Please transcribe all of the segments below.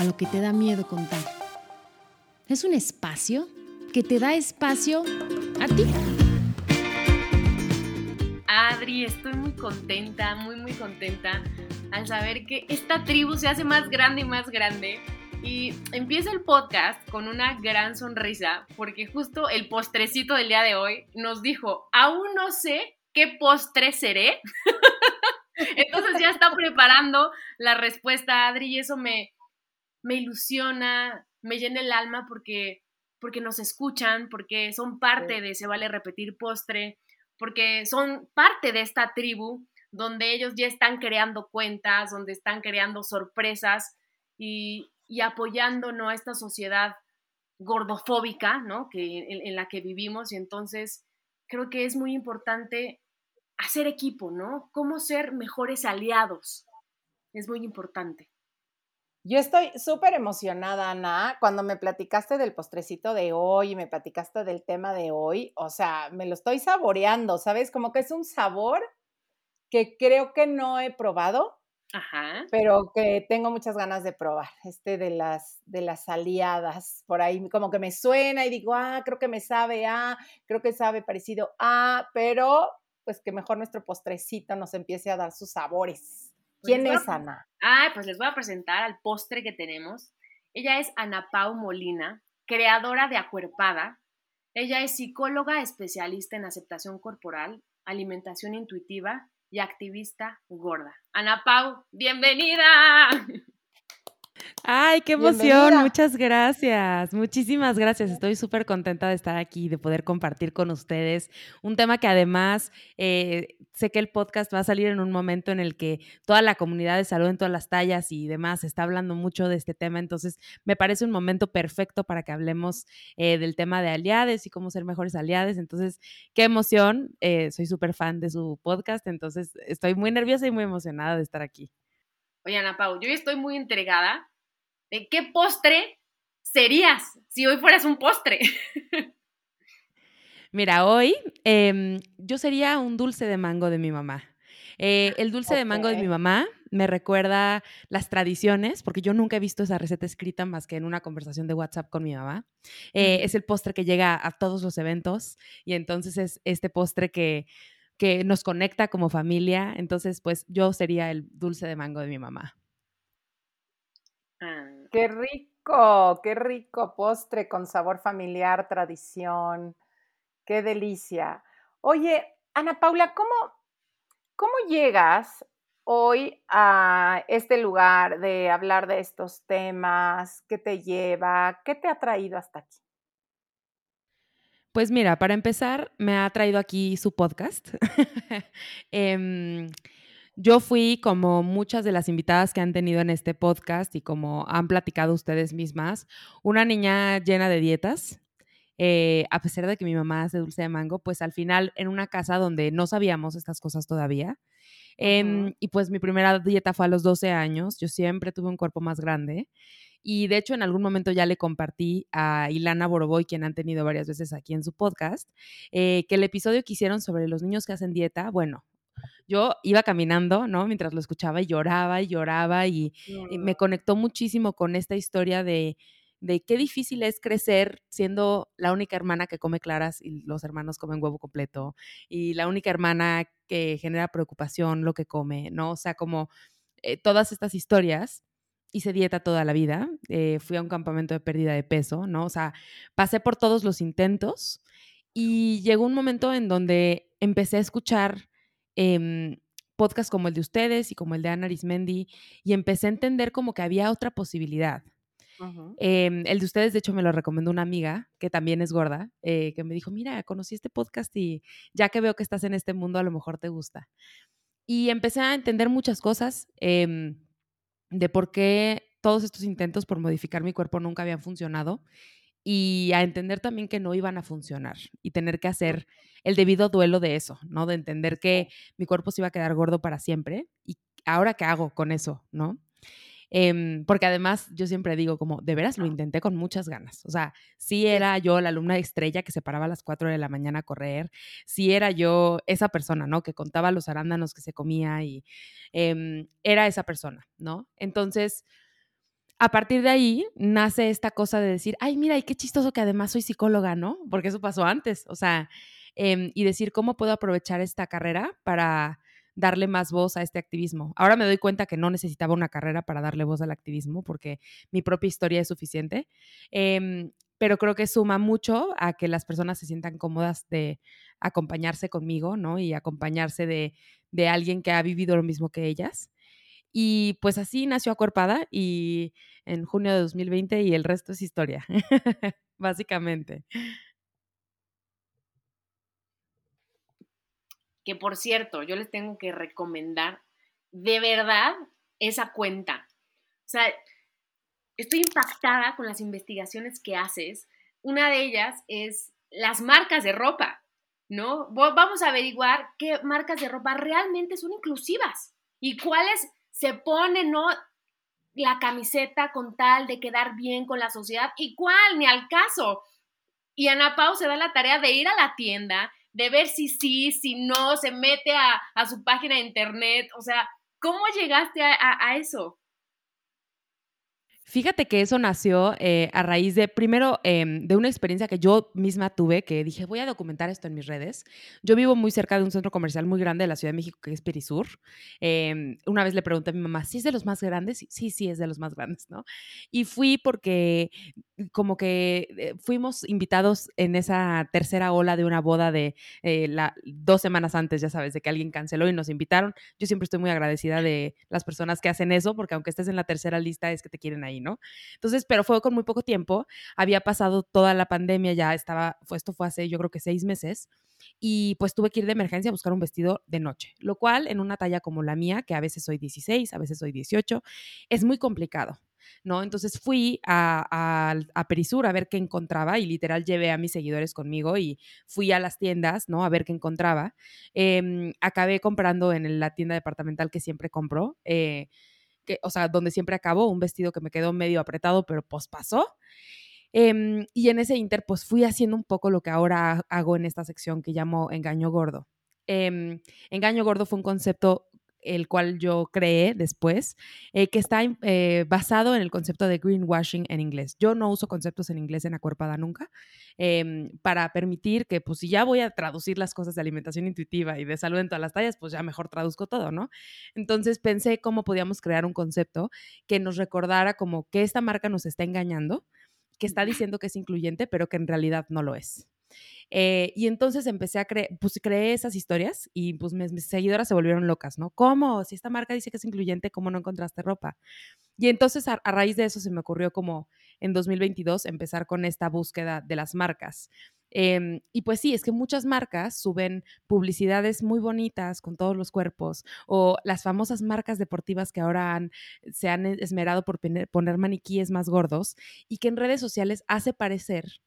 A lo que te da miedo contar. Es un espacio que te da espacio a ti. Adri, estoy muy contenta, muy, muy contenta al saber que esta tribu se hace más grande y más grande. Y empieza el podcast con una gran sonrisa, porque justo el postrecito del día de hoy nos dijo, aún no sé qué postre seré. Entonces ya está preparando la respuesta, Adri, y eso me, me ilusiona, me llena el alma porque, porque nos escuchan, porque son parte de Se Vale Repetir Postre, porque son parte de esta tribu donde ellos ya están creando cuentas, donde están creando sorpresas y, y apoyando ¿no? a esta sociedad gordofóbica ¿no? que, en, la que vivimos. Y entonces creo que es muy importante hacer equipo, ¿no? Cómo ser mejores aliados. Es muy importante. Yo estoy súper emocionada, Ana, cuando me platicaste del postrecito de hoy y me platicaste del tema de hoy. O sea, me lo estoy saboreando, ¿sabes? Como que es un sabor que creo que no he probado, Ajá. pero que tengo muchas ganas de probar. Este de las, de las aliadas, por ahí como que me suena y digo, ah, creo que me sabe a, creo que sabe parecido a, pero pues que mejor nuestro postrecito nos empiece a dar sus sabores. Pues ¿Quién es Ana? Ah, pues les voy a presentar al postre que tenemos. Ella es Ana Pau Molina, creadora de Acuerpada. Ella es psicóloga especialista en aceptación corporal, alimentación intuitiva y activista gorda. Ana Pau, bienvenida. Ay, qué emoción, muchas gracias, muchísimas gracias. Estoy súper contenta de estar aquí, de poder compartir con ustedes un tema que además eh, sé que el podcast va a salir en un momento en el que toda la comunidad de salud en todas las tallas y demás está hablando mucho de este tema, entonces me parece un momento perfecto para que hablemos eh, del tema de aliades y cómo ser mejores aliades. Entonces, qué emoción, eh, soy súper fan de su podcast, entonces estoy muy nerviosa y muy emocionada de estar aquí. Oye, Ana Pau, yo estoy muy entregada de qué postre serías si hoy fueras un postre. Mira, hoy em, yo sería un dulce de mango de mi mamá. Eh, el dulce de mango de mi mamá me recuerda las tradiciones, porque yo nunca he visto esa receta escrita más que en una conversación de WhatsApp con mi mamá. Eh, es el postre que llega a todos los eventos y entonces es este postre que, que nos conecta como familia. Entonces, pues yo sería el dulce de mango de mi mamá. Ah. Qué rico, qué rico postre con sabor familiar, tradición. Qué delicia. Oye, Ana Paula, ¿cómo, cómo llegas hoy a este lugar de hablar de estos temas? ¿Qué te lleva? ¿Qué te ha traído hasta aquí? Pues mira, para empezar, me ha traído aquí su podcast. Em, yo fui como muchas de las invitadas que han tenido en este podcast y como han platicado ustedes mismas, una niña llena de dietas. Eh, a pesar de que mi mamá hace dulce de mango, pues al final en una casa donde no sabíamos estas cosas todavía. Em, y pues mi primera dieta fue a los 12 años. Yo siempre tuve un cuerpo más grande. Y de hecho, en algún momento ya le compartí a Ilana Boroboy, quien han tenido varias veces aquí en su podcast, eh, que el episodio que hicieron sobre los niños que hacen dieta, bueno, yo iba caminando, ¿no? Mientras lo escuchaba y lloraba y lloraba y, me conectó muchísimo con esta historia de, de qué difícil es crecer siendo la única hermana que come claras y los hermanos comen huevo completo y la única hermana que genera preocupación lo que come, ¿no? O sea, como eh, todas estas historias. Hice dieta toda la vida, eh, fui a un campamento de pérdida de peso, ¿no? O sea, pasé por todos los intentos y llegó un momento en donde empecé a escuchar eh, podcasts como el de ustedes y como el de Ana Arismendi y empecé a entender como que había otra posibilidad. Em, el de ustedes, de hecho, me lo recomendó una amiga que también es gorda, eh, que me dijo, mira, conocí este podcast y ya que veo que estás en este mundo, a lo mejor te gusta. Y empecé a entender muchas cosas em, de por qué todos estos intentos por modificar mi cuerpo nunca habían funcionado y a entender también que no iban a funcionar y tener que hacer el debido duelo de eso, ¿no? De entender que mi cuerpo se iba a quedar gordo para siempre y ahora qué hago con eso, ¿no? Em, porque además yo siempre digo como, de veras lo intenté con muchas ganas. O sea, sí era yo la alumna estrella que se paraba a las 4 de la mañana a correr, sí era yo esa persona, ¿no? Que contaba los arándanos que se comía y em, era esa persona, ¿no? Entonces, a partir de ahí nace esta cosa de decir, ay, mira, qué chistoso que además soy psicóloga, ¿no? Porque eso pasó antes, o sea, em, y decir cómo puedo aprovechar esta carrera para darle más voz a este activismo. Ahora me doy cuenta que no necesitaba una carrera para darle voz al activismo porque mi propia historia es suficiente, em, pero creo que suma mucho a que las personas se sientan cómodas de acompañarse conmigo, ¿no? Y acompañarse de alguien que ha vivido lo mismo que ellas. Y pues así nació Acuerpada y en junio de 2020 y el resto es historia, básicamente. Que por cierto, yo les tengo que recomendar de verdad esa cuenta. O sea, estoy impactada con las investigaciones que haces. Una de ellas es las marcas de ropa, ¿no? Vamos a averiguar qué marcas de ropa realmente son inclusivas y cuáles se pone, ¿no? La camiseta con tal de quedar bien con la sociedad. ¿Y cuál? Ni al caso. Y Ana Pau se da la tarea de ir a la tienda, de ver si sí, si no, se mete a, su página de internet. O sea, ¿cómo llegaste a eso? Fíjate que eso nació eh, a raíz de, primero, em, de una experiencia que yo misma tuve, que dije, voy a documentar esto en mis redes. Yo vivo muy cerca de un centro comercial muy grande de la Ciudad de México, que es Perisur. Em, una vez le pregunté a mi mamá, ¿sí es de los más grandes? Sí, sí, es de los más grandes, ¿no? Y fui porque como que eh, fuimos invitados en esa tercera ola de una boda de eh, la, dos semanas antes, ya sabes, de que alguien canceló y nos invitaron. Yo siempre estoy muy agradecida de las personas que hacen eso, porque aunque estés en la tercera lista es que te quieren ahí, ¿no? Entonces, pero fue con muy poco tiempo, había pasado toda la pandemia, ya estaba, esto fue hace yo creo que seis meses, y pues tuve que ir de emergencia a buscar un vestido de noche, lo cual en una talla como la mía, que a veces soy 16, a veces soy 18, es muy complicado. ¿no? Entonces fui a, a, Perisur a ver qué encontraba y literal llevé a mis seguidores conmigo y fui a las tiendas, ¿no? A ver qué encontraba. Em, acabé comprando en la tienda departamental que siempre compro. Eh, o sea, donde siempre acabó, un vestido que me quedó medio apretado, pero pues pasó. Em, y en ese inter, pues fui haciendo un poco lo que ahora hago en esta sección que llamo engaño gordo. Em, engaño gordo fue un concepto el cual yo creé después, eh, que está eh, basado en el concepto de greenwashing en inglés. Yo no uso conceptos en inglés en Acuerpada nunca, em, para permitir que, pues, si ya voy a traducir las cosas de alimentación intuitiva y de salud en todas las tallas, pues ya mejor traduzco todo, ¿no? Entonces pensé cómo podíamos crear un concepto que nos recordara como que esta marca nos está engañando, que está diciendo que es incluyente, pero que en realidad no lo es. Eh, y entonces empecé a creer, pues creé esas historias y pues mis, seguidoras se volvieron locas, ¿no? ¿Cómo? Si esta marca dice que es incluyente, ¿cómo no encontraste ropa? Y entonces a, raíz de eso se me ocurrió como en 2022 empezar con esta búsqueda de las marcas. Em, y pues sí, es que muchas marcas suben publicidades muy bonitas con todos los cuerpos o las famosas marcas deportivas que ahora se han esmerado por poner maniquíes más gordos y que en redes sociales hace parecer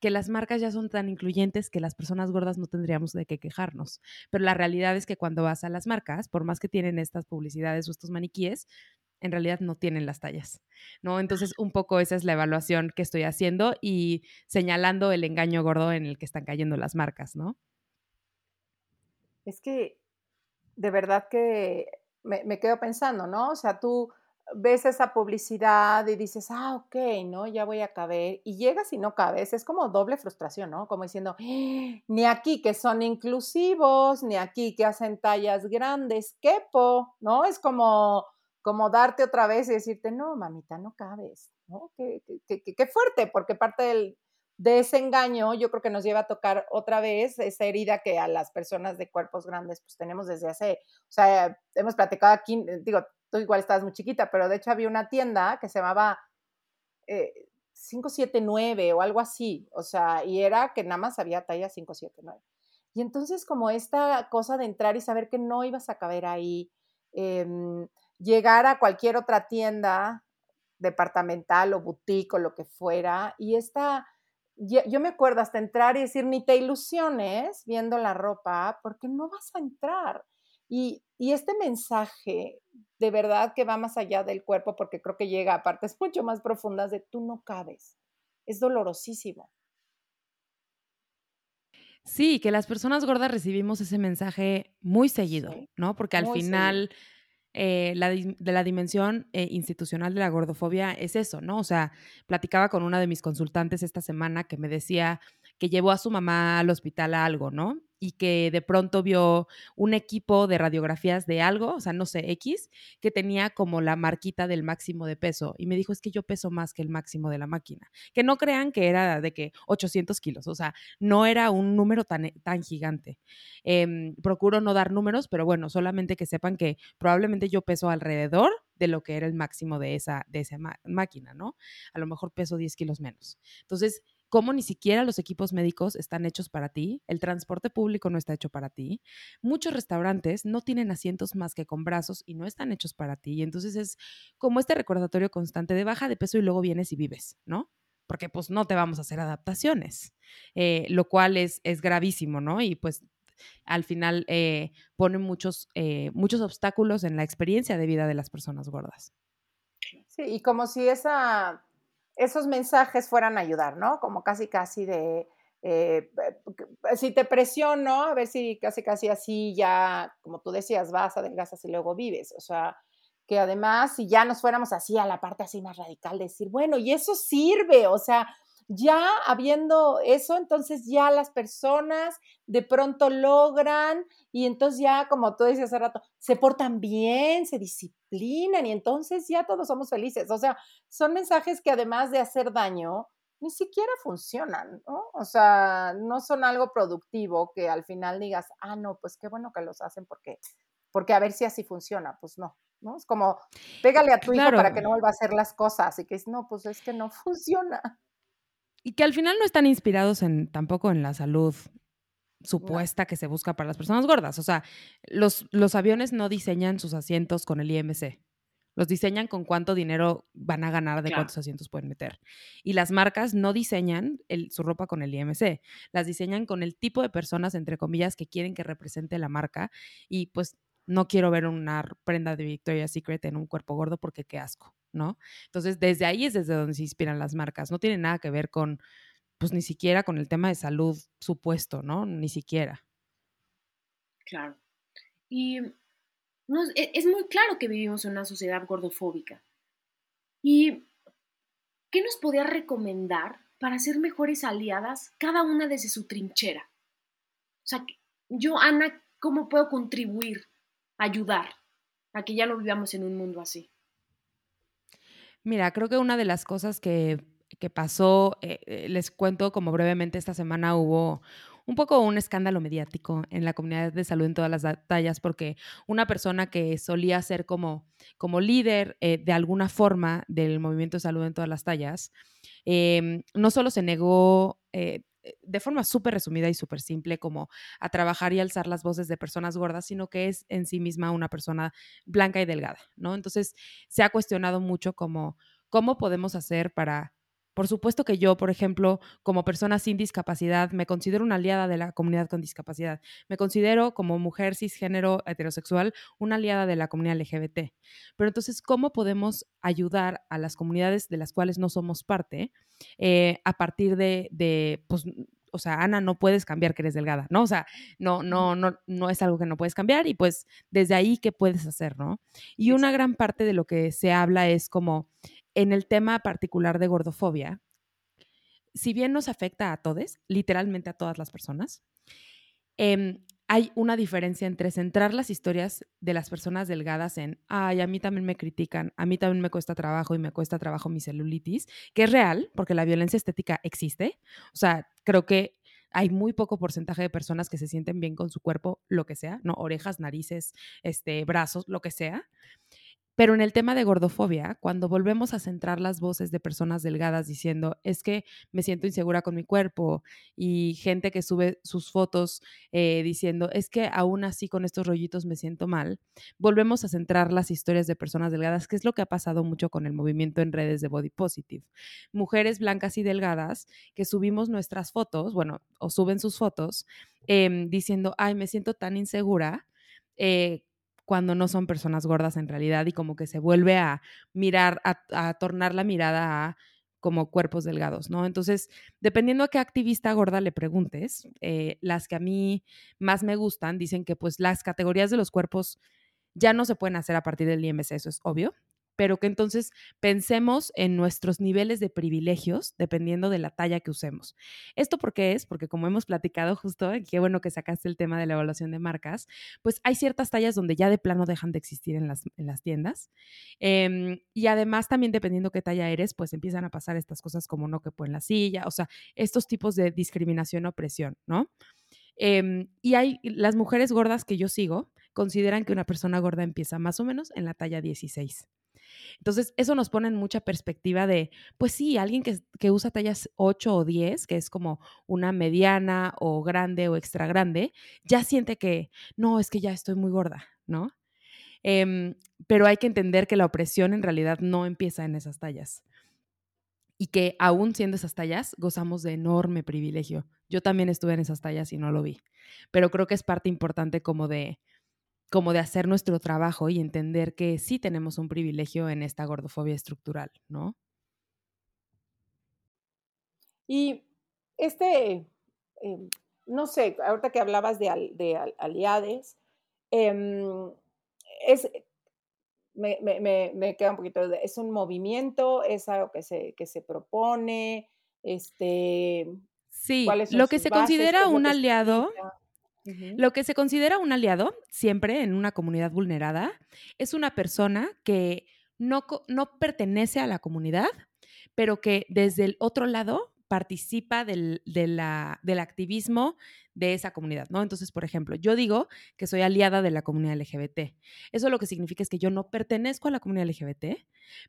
que las marcas ya son tan incluyentes que las personas gordas no tendríamos de qué quejarnos. Pero la realidad es que cuando vas a las marcas, por más que tienen estas publicidades o estos maniquíes, en realidad no tienen las tallas, ¿no? Entonces, un poco esa es la evaluación que estoy haciendo y señalando el engaño gordo en el que están cayendo las marcas, ¿no? Es que de verdad que me, me quedo pensando, ¿no? O sea, tú ves esa publicidad y dices, ah, ok, ¿no? Ya voy a caber. Y llegas y no cabes. Es como doble frustración, ¿no? Como diciendo, ni aquí que son inclusivos, ni aquí que hacen tallas grandes, quepo, ¿no? Es como, como darte otra vez y decirte, no, mamita, no cabes, ¿no? Qué, qué, fuerte, porque parte del, de ese engaño yo creo que nos lleva a tocar otra vez esa herida que a las personas de cuerpos grandes pues tenemos desde hace, o sea, hemos platicado aquí, digo, tú igual estabas muy chiquita, pero de hecho había una tienda que se llamaba 579 eh, o algo así, o sea, y era que nada más había talla 579. Y entonces como esta cosa de entrar y saber que no ibas a caber ahí, em, llegar a cualquier otra tienda departamental o boutique o lo que fuera. Y esta, yo, me acuerdo hasta entrar y decir, ni te ilusiones viendo la ropa, porque no vas a entrar. Y, y, este mensaje de verdad que va más allá del cuerpo, porque creo que llega a partes mucho más profundas de tú no cabes. Es dolorosísimo. Sí, que las personas gordas recibimos ese mensaje muy seguido, ¿no? Porque al final eh, la, de la dimensión eh, institucional de la gordofobia es eso, ¿no? O sea, platicaba con una de mis consultantes esta semana que me decía que llevó a su mamá al hospital a algo, ¿no? y que de pronto vio un equipo de radiografías de algo, o sea, no sé, X, que tenía como la marquita del máximo de peso. Y me dijo, es que yo peso más que el máximo de la máquina. Que no crean que era de que 800 kilos, o sea, no era un número tan, eh, tan gigante. Em, procuro no dar números, pero bueno, solamente que sepan que probablemente yo peso alrededor de lo que era el máximo de esa, de esa máquina, ¿no? A lo mejor peso 10 kilos menos. Entonces, cómo ni siquiera los equipos médicos están hechos para ti, el transporte público no está hecho para ti, muchos restaurantes no tienen asientos más que con brazos y no están hechos para ti. Y entonces es como este recordatorio constante de baja de peso y luego vienes y vives, ¿no? Porque pues no te vamos a hacer adaptaciones, eh, lo cual es, es gravísimo, ¿no? Y pues al final eh, pone muchos, eh, muchos obstáculos en la experiencia de vida de las personas gordas. Sí, y como si esa esos mensajes fueran a ayudar, ¿no? Como casi, casi de, eh, si te presiono, a ver si casi, casi así ya, como tú decías, vas, adelgazas y luego vives. O sea, que además, si ya nos fuéramos así a la parte así más radical, decir, bueno, y eso sirve, o sea, ya habiendo eso, entonces ya las personas de pronto logran y entonces ya, como tú decías hace rato, se portan bien, se disciplinan y entonces ya todos somos felices. O sea, son mensajes que además de hacer daño, ni siquiera funcionan, ¿no? O sea, no son algo productivo que al final digas, ah, no, pues qué bueno que los hacen porque, porque a ver si así funciona. Pues no, ¿no? Es como, pégale a tu hijo para que no vuelva a hacer las cosas y que es, no, pues es que no funciona. Y que al final no están inspirados en tampoco en la salud supuesta que se busca para las personas gordas. O sea, los, los aviones no diseñan sus asientos con el IMC. Los diseñan con cuánto dinero van a ganar de cuántos asientos pueden meter. Y las marcas no diseñan su ropa con el IMC, las diseñan con el tipo de personas, entre comillas, que quieren que represente la marca. Y pues no quiero ver una prenda de Victoria's Secret en un cuerpo gordo porque qué asco. ¿no? Entonces, desde ahí es desde donde se inspiran las marcas. No tiene nada que ver con, pues ni siquiera con el tema de salud supuesto, ¿no? Ni siquiera. Claro. Y e, es muy claro que vivimos en una sociedad gordofóbica. ¿Y qué nos podría recomendar para ser mejores aliadas, cada una desde su trinchera? O sea, yo, Ana, ¿cómo puedo contribuir, ayudar a que ya no vivamos en un mundo así? Mira, creo que una de las cosas que, pasó, eh, eh, les cuento como brevemente, esta semana hubo un poco un escándalo mediático en la comunidad de salud en todas las tallas, porque una persona que solía ser como, como líder eh, de alguna forma del movimiento de salud en todas las tallas, em, no solo se negó de forma súper resumida y súper simple como a trabajar y alzar las voces de personas gordas, sino que es en sí misma una persona blanca y delgada, ¿no? Entonces se ha cuestionado mucho como cómo podemos hacer para por supuesto que yo, por ejemplo, como persona sin discapacidad, me considero una aliada de la comunidad con discapacidad. Me considero como mujer cisgénero heterosexual una aliada de la comunidad LGBT. Pero entonces, ¿cómo podemos ayudar a las comunidades de las cuales no somos parte eh, a partir de, de, pues, o sea, Ana, no puedes cambiar que eres delgada, ¿no? O sea, no, no, no, no es algo que no puedes cambiar y pues desde ahí, ¿qué puedes hacer, no? Y una gran parte de lo que se habla es como en el tema particular de gordofobia, si bien nos afecta a todos, literalmente a todas las personas, em, hay una diferencia entre centrar las historias de las personas delgadas en, ay, a mí también me critican, a mí también me cuesta trabajo y me cuesta trabajo mi celulitis, que es real, porque la violencia estética existe. O sea, creo que hay muy poco porcentaje de personas que se sienten bien con su cuerpo, lo que sea, ¿no? Orejas, narices, este, brazos, lo que sea Pero en el tema de gordofobia, cuando volvemos a centrar las voces de personas delgadas diciendo, es que me siento insegura con mi cuerpo, y gente que sube sus fotos eh, diciendo, es que aún así con estos rollitos me siento mal, volvemos a centrar las historias de personas delgadas, que es lo que ha pasado mucho con el movimiento en redes de Body Positive. Mujeres blancas y delgadas que subimos nuestras fotos, bueno, o suben sus fotos, em, diciendo, ay, me siento tan insegura. Eh, cuando no son personas gordas en realidad y como que se vuelve a mirar, a, tornar la mirada a como cuerpos delgados, ¿no? Entonces, dependiendo a qué activista gorda le preguntes, eh, las que a mí más me gustan dicen que pues las categorías de los cuerpos ya no se pueden hacer a partir del IMC, eso es obvio, pero que entonces pensemos en nuestros niveles de privilegios dependiendo de la talla que usemos. ¿Esto por qué es? Porque como hemos platicado justo, qué bueno que sacaste el tema de la evaluación de marcas, pues hay ciertas tallas donde ya de plano dejan de existir en las, en las tiendas. Em, y además también dependiendo qué talla eres, pues empiezan a pasar estas cosas como no que en la silla, o sea, estos tipos de discriminación o presión, ¿no? Em, y hay las mujeres gordas que yo sigo, consideran que una persona gorda empieza más o menos en la talla 16. Entonces, eso nos pone en mucha perspectiva de, pues sí, alguien que, usa tallas 8 o 10, que es como una mediana o grande o extra grande, ya siente que, no, es que ya estoy muy gorda, ¿no? Em, pero hay que entender que la opresión en realidad no empieza en esas tallas. Y que aún siendo esas tallas, gozamos de enorme privilegio. Yo también estuve en esas tallas y no lo vi. Pero creo que es parte importante como de, como de hacer nuestro trabajo y entender que sí tenemos un privilegio en esta gordofobia estructural, ¿no? Y este, em, no sé, ahorita que hablabas de, de aliades, em, es, me, me, queda un poquito, es un movimiento, es algo que se, que se propone, este... Sí, lo que se considera un aliado lo que se considera un aliado, siempre en una comunidad vulnerada, es una persona que no, no pertenece a la comunidad, pero que desde el otro lado participa del, del activismo de esa comunidad, ¿no? Entonces, por ejemplo, yo digo que soy aliada de la comunidad LGBT. Eso lo que significa es que yo no pertenezco a la comunidad LGBT,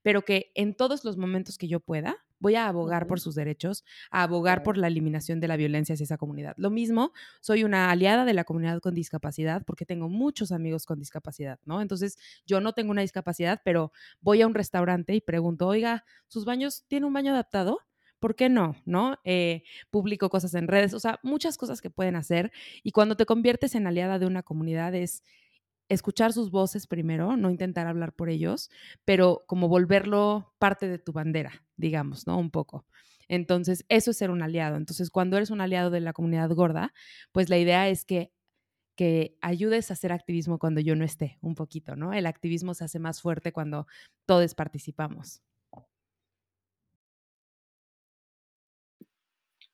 pero que en todos los momentos que yo pueda, voy a abogar por sus derechos, a abogar por la eliminación de la violencia hacia esa comunidad. Lo mismo, soy una aliada de la comunidad con discapacidad porque tengo muchos amigos con discapacidad, ¿no? Entonces, yo no tengo una discapacidad, pero voy a un restaurante y pregunto, oiga, ¿sus baños tienen un baño adaptado? ¿por qué no? ¿No? Eh, publico cosas en redes, o sea, muchas cosas que pueden hacer. Y cuando te conviertes en aliada de una comunidad es escuchar sus voces primero, no intentar hablar por ellos, pero como volverlo parte de tu bandera, digamos, ¿no? Un poco. Entonces, eso es ser un aliado. Entonces, cuando eres un aliado de la comunidad gorda, pues la idea es que que ayudes a hacer activismo cuando yo no esté, un poquito, ¿no? El activismo se hace más fuerte cuando todos participamos.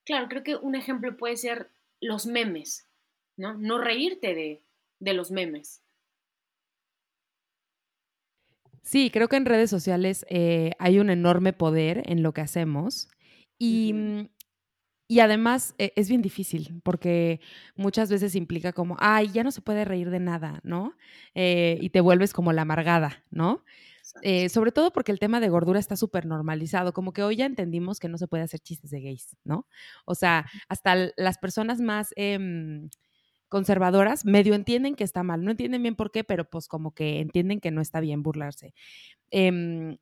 Claro, creo que un ejemplo puede ser los memes, ¿no? No reírte de, los memes. Sí, creo que en redes sociales eh, hay un enorme poder en lo que hacemos y, mm, y además eh, es bien difícil porque muchas veces implica como, ay, ya no se puede reír de nada, ¿no? Eh, y te vuelves como la amargada, ¿no? Sobre todo porque el tema de gordura está súper normalizado, como que hoy ya entendimos que no se puede hacer chistes de gays, ¿no? O sea, hasta las personas más em, conservadoras medio entienden que está mal, no entienden bien por qué, pero pues como que entienden que no está bien burlarse. Em,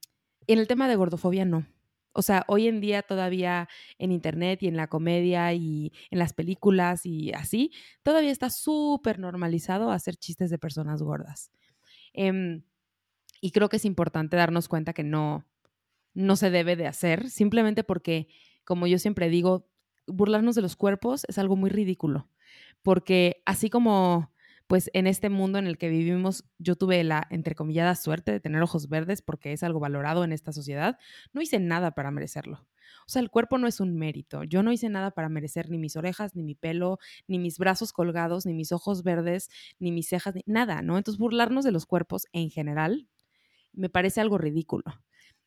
en el tema de gordofobia no. O sea, hoy en día todavía en internet y en la comedia y en las películas y así, todavía está súper normalizado hacer chistes de personas gordas. Em, y creo que es importante darnos cuenta que no, no se debe de hacer, simplemente porque, como yo siempre digo, burlarnos de los cuerpos es algo muy ridículo, porque así como pues en este mundo en el que vivimos, yo tuve la entrecomillada suerte de tener ojos verdes porque es algo valorado en esta sociedad, no hice nada para merecerlo. O sea, el cuerpo no es un mérito. Yo no hice nada para merecer ni mis orejas, ni mi pelo, ni mis brazos colgados, ni mis ojos verdes, ni mis cejas, ni nada, ¿no? Entonces, burlarnos de los cuerpos en general me parece algo ridículo.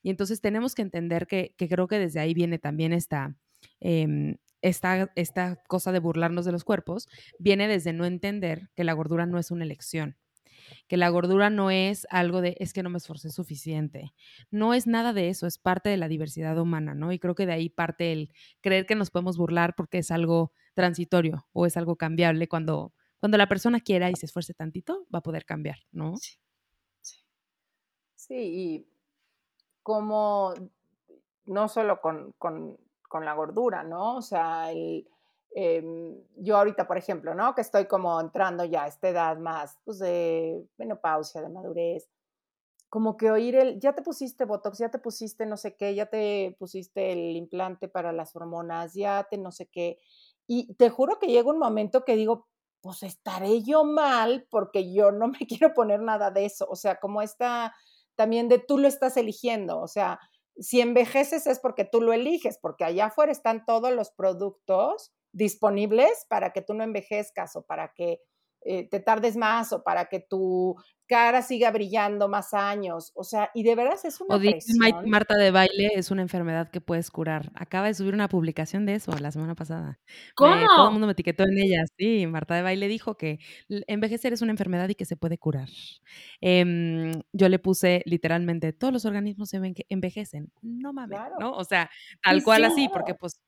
Y entonces tenemos que entender que, creo que desde ahí viene también esta, em, esta, esta cosa de burlarnos de los cuerpos, viene desde no entender que la gordura no es una elección. que la gordura no es algo de es que no me esforcé suficiente. No es nada de eso, es parte de la diversidad humana, ¿no? Y creo que de ahí parte el creer que nos podemos burlar porque es algo transitorio o es algo cambiable cuando, cuando la persona quiera y se esfuerce tantito, va a poder cambiar, ¿no? Sí, y como no solo con, con la gordura, ¿no? O sea, el Em, yo ahorita, por ejemplo, ¿no? Que estoy como entrando ya a esta edad más, pues, de menopausia, de madurez, como que oír el, ya te pusiste Botox, ya te pusiste no sé qué, ya te pusiste el implante para las hormonas, ya te no sé qué. Y te juro que llega un momento que digo, pues estaré yo mal porque yo no me quiero poner nada de eso. O sea, como esta también de tú lo estás eligiendo. O sea, si envejeces es porque tú lo eliges, porque allá afuera están todos los productos disponibles para que tú no envejezcas o para que eh, te tardes más o para que tu cara siga brillando más años. O sea, y de veras es una o Marta de baile es una enfermedad que puedes curar. Acaba de subir una publicación de eso la semana pasada. ¿Cómo? todo el mundo me etiquetó en ella. Sí, Marta de baile dijo que envejecer es una enfermedad y que se puede curar. Em, yo le puse literalmente, todos los organismos se envejecen. No mames, ¿no? O sea, tal cual así, porque pues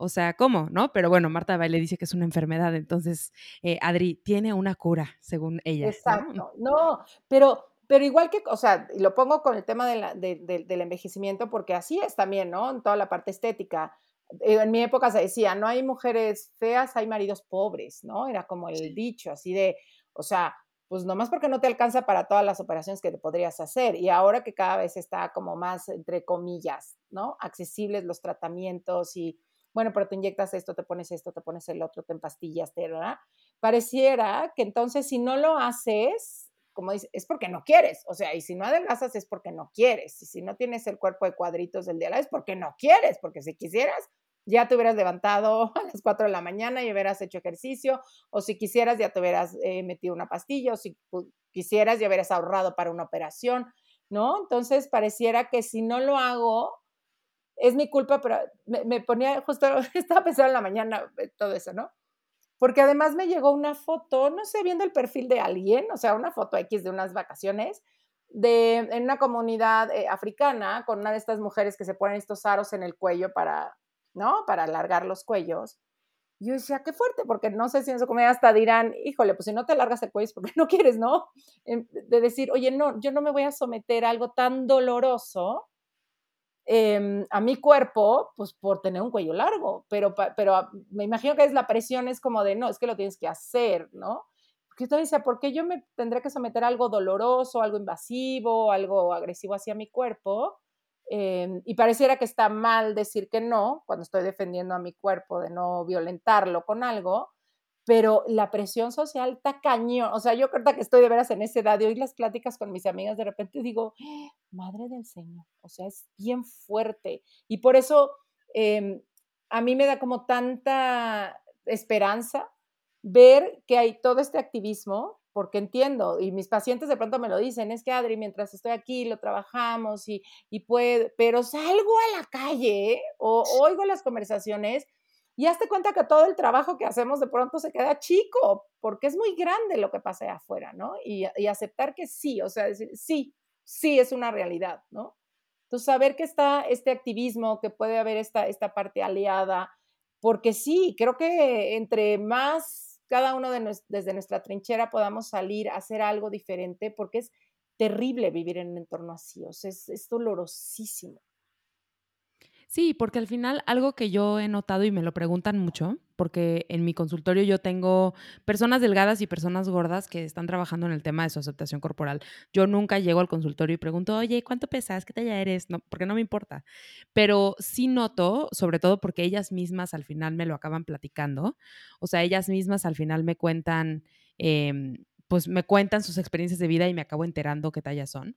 o sea, ¿cómo? ¿No? Pero bueno, Marta Baile dice que es una enfermedad, entonces, eh, Adri, tiene una cura, según ella. Exacto. ¿no? pero, pero igual que, o sea, lo pongo con el tema del envejecimiento, porque así es también, ¿no? En toda la parte estética. Eh, en mi época se decía, no hay mujeres feas, hay maridos pobres, ¿no? Era como el dicho, así de, o sea, pues nomás porque no te alcanza para todas las operaciones que te podrías hacer. Y ahora que cada vez está como más, entre comillas, ¿no? Accesibles los tratamientos y bueno, pero te inyectas esto, te pones esto, te pones el otro, te empastillas, te, ¿verdad? Pareciera que entonces si no lo haces, como dices, es porque no quieres, o sea, y si no adelgazas es porque no quieres, y si no tienes el cuerpo de cuadritos del día es porque no quieres, porque si quisieras, ya te hubieras levantado a las 4 de la mañana y hubieras hecho ejercicio, o si quisieras, ya te hubieras eh, metido una pastilla, o si quisieras, ya hubieras ahorrado para una operación, ¿no? Entonces, pareciera que si no lo hago, es mi culpa, pero me, ponía, justo estaba pensando en la mañana eh, todo eso, ¿no? Porque además me llegó una foto, no sé, viendo el perfil de alguien, o sea, una foto X de unas vacaciones, de, en una comunidad eh, africana, con una de estas mujeres que se ponen estos aros en el cuello para, ¿no? Para alargar los cuellos. Yo decía, qué fuerte, porque no sé si en su comunidad hasta dirán, híjole, pues si no te alargas el cuello es porque no quieres, ¿no? De decir, oye, no, yo no me voy a someter a algo tan doloroso Em, a mi cuerpo, pues por tener un cuello largo, pero, pero me imagino que es la presión, es como de, no, es que lo tienes que hacer, ¿no? Porque yo decía, ¿por qué yo me tendré que someter a algo doloroso, algo invasivo, algo agresivo hacia mi cuerpo? Em, y pareciera que está mal decir que no, cuando estoy defendiendo a mi cuerpo de no violentarlo con algo, pero la presión social está cañón. O sea, yo creo que estoy de veras en esa edad de oír las pláticas con mis amigas, de repente digo, madre del Señor, o sea, es bien fuerte. Y por eso em, a mí me da como tanta esperanza ver que hay todo este activismo, porque entiendo, y mis pacientes de pronto me lo dicen, es que Adri, mientras estoy aquí, lo trabajamos y, y puedo, pero salgo a la calle o oigo las conversaciones y hazte cuenta que todo el trabajo que hacemos de pronto se queda chico, porque es muy grande lo que pasa allá afuera, ¿no? Y, aceptar que sí, o sea, decir, sí, sí es una realidad, ¿no? Entonces, saber que está este activismo, que puede haber esta, esta parte aliada, porque sí, creo que entre más cada uno de desde nuestra trinchera podamos salir a hacer algo diferente, porque es terrible vivir en un entorno así, o sea, es dolorosísimo. Sí, porque al final algo que yo he notado y me lo preguntan mucho, porque en mi consultorio yo tengo personas delgadas y personas gordas que están trabajando en el tema de su aceptación corporal. Yo nunca llego al consultorio y pregunto, oye, ¿cuánto pesas? ¿Qué talla eres? No, porque no me importa. Pero sí noto, sobre todo porque ellas mismas al final me lo acaban platicando, o sea, ellas mismas al final me cuentan... Eh, pues me cuentan sus experiencias de vida y me acabo enterando qué tallas son,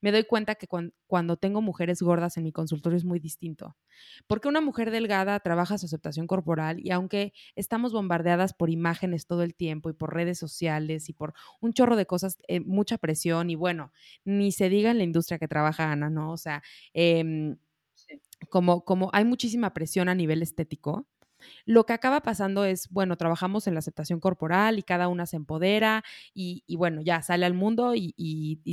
me doy cuenta que cuando, tengo mujeres gordas en mi consultorio es muy distinto. Porque una mujer delgada trabaja su aceptación corporal y aunque estamos bombardeadas por imágenes todo el tiempo y por redes sociales y por un chorro de cosas, eh, mucha presión y bueno, ni se diga en la industria que trabaja Ana, ¿no? O sea, em, como, como hay muchísima presión a nivel estético, lo que acaba pasando es, bueno, trabajamos en la aceptación corporal y cada una se empodera y, bueno, ya sale al mundo y,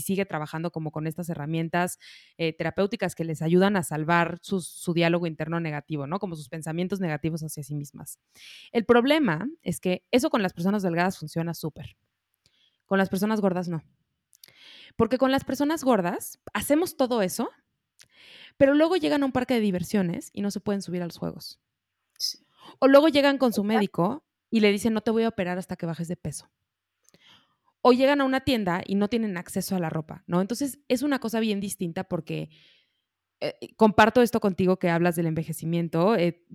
sigue trabajando como con estas herramientas eh, terapéuticas que les ayudan a salvar su diálogo interno negativo, ¿no? Como sus pensamientos negativos hacia sí mismas. El problema es que eso con las personas delgadas funciona súper. Con las personas gordas no. Porque con las personas gordas hacemos todo eso, pero luego llegan a un parque de diversiones y no se pueden subir a los juegos. O luego llegan con su médico y le dicen, no te voy a operar hasta que bajes de peso. O llegan a una tienda y no tienen acceso a la ropa, ¿no? Entonces es una cosa bien distinta porque eh, comparto esto contigo que hablas del envejecimiento. Eh,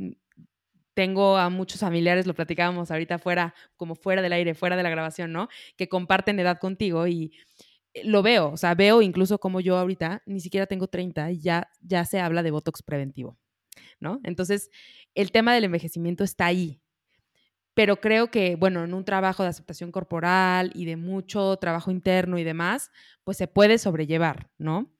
tengo a muchos familiares, lo platicábamos ahorita fuera, como fuera del aire, fuera de la grabación, ¿no? Que comparten edad contigo y eh, lo veo, o sea, veo incluso como yo ahorita, ni siquiera tengo 30 y ya, ya se habla de Botox preventivo, ¿no? Entonces, el tema del envejecimiento está ahí. Pero creo que, bueno, en un trabajo de aceptación corporal y de mucho trabajo interno y demás, pues se puede sobrellevar, ¿no?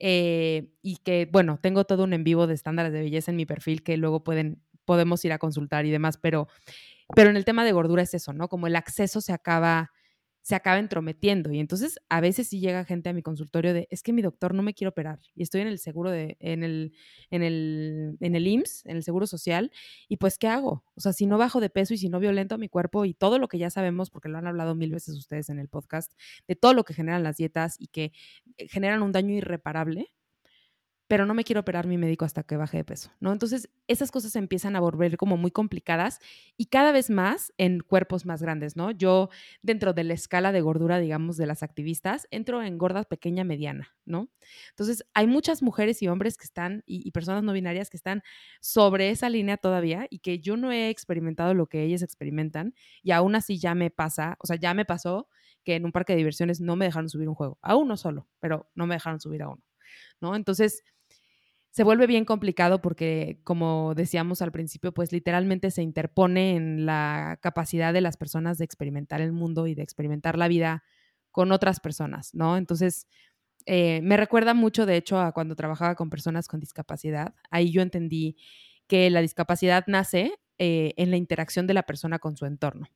Eh, y que, bueno, tengo todo un en vivo de estándares de belleza en mi perfil que luego pueden, podemos ir a consultar y demás, pero, pero en el tema de gordura es eso, ¿no? Como el acceso se acaba se acaba entrometiendo. Y entonces a veces sí llega gente a mi consultorio de, es que mi doctor no me quiere operar y estoy en el seguro de, en el, en el, en el IMSS, en el seguro social, y pues, ¿qué hago? O sea, si no bajo de peso y si no violento a mi cuerpo y todo lo que ya sabemos, porque lo han hablado mil veces ustedes en el podcast, de todo lo que generan las dietas y que eh, generan un daño irreparable, pero no me quiero operar mi médico hasta que baje de peso, ¿no? Entonces, esas cosas empiezan a volver como muy complicadas y cada vez más en cuerpos más grandes, ¿no? Yo, dentro de la escala de gordura, digamos, de las activistas, entro en gorda, pequeña, mediana, ¿no? Entonces, hay muchas mujeres y hombres que están, y, y personas no binarias que están sobre esa línea todavía y que yo no he experimentado lo que ellas experimentan y aún así ya me pasa, o sea, ya me pasó que en un parque de diversiones no me dejaron subir un juego, a uno solo, pero no me dejaron subir a uno, ¿no? Entonces, se vuelve bien complicado porque, como decíamos al principio, pues literalmente se interpone en la capacidad de las personas de experimentar el mundo y de experimentar la vida con otras personas, ¿no? Entonces, eh, me recuerda mucho, de hecho, a cuando trabajaba con personas con discapacidad. Ahí yo entendí que la discapacidad nace eh, en la interacción de la persona con su entorno.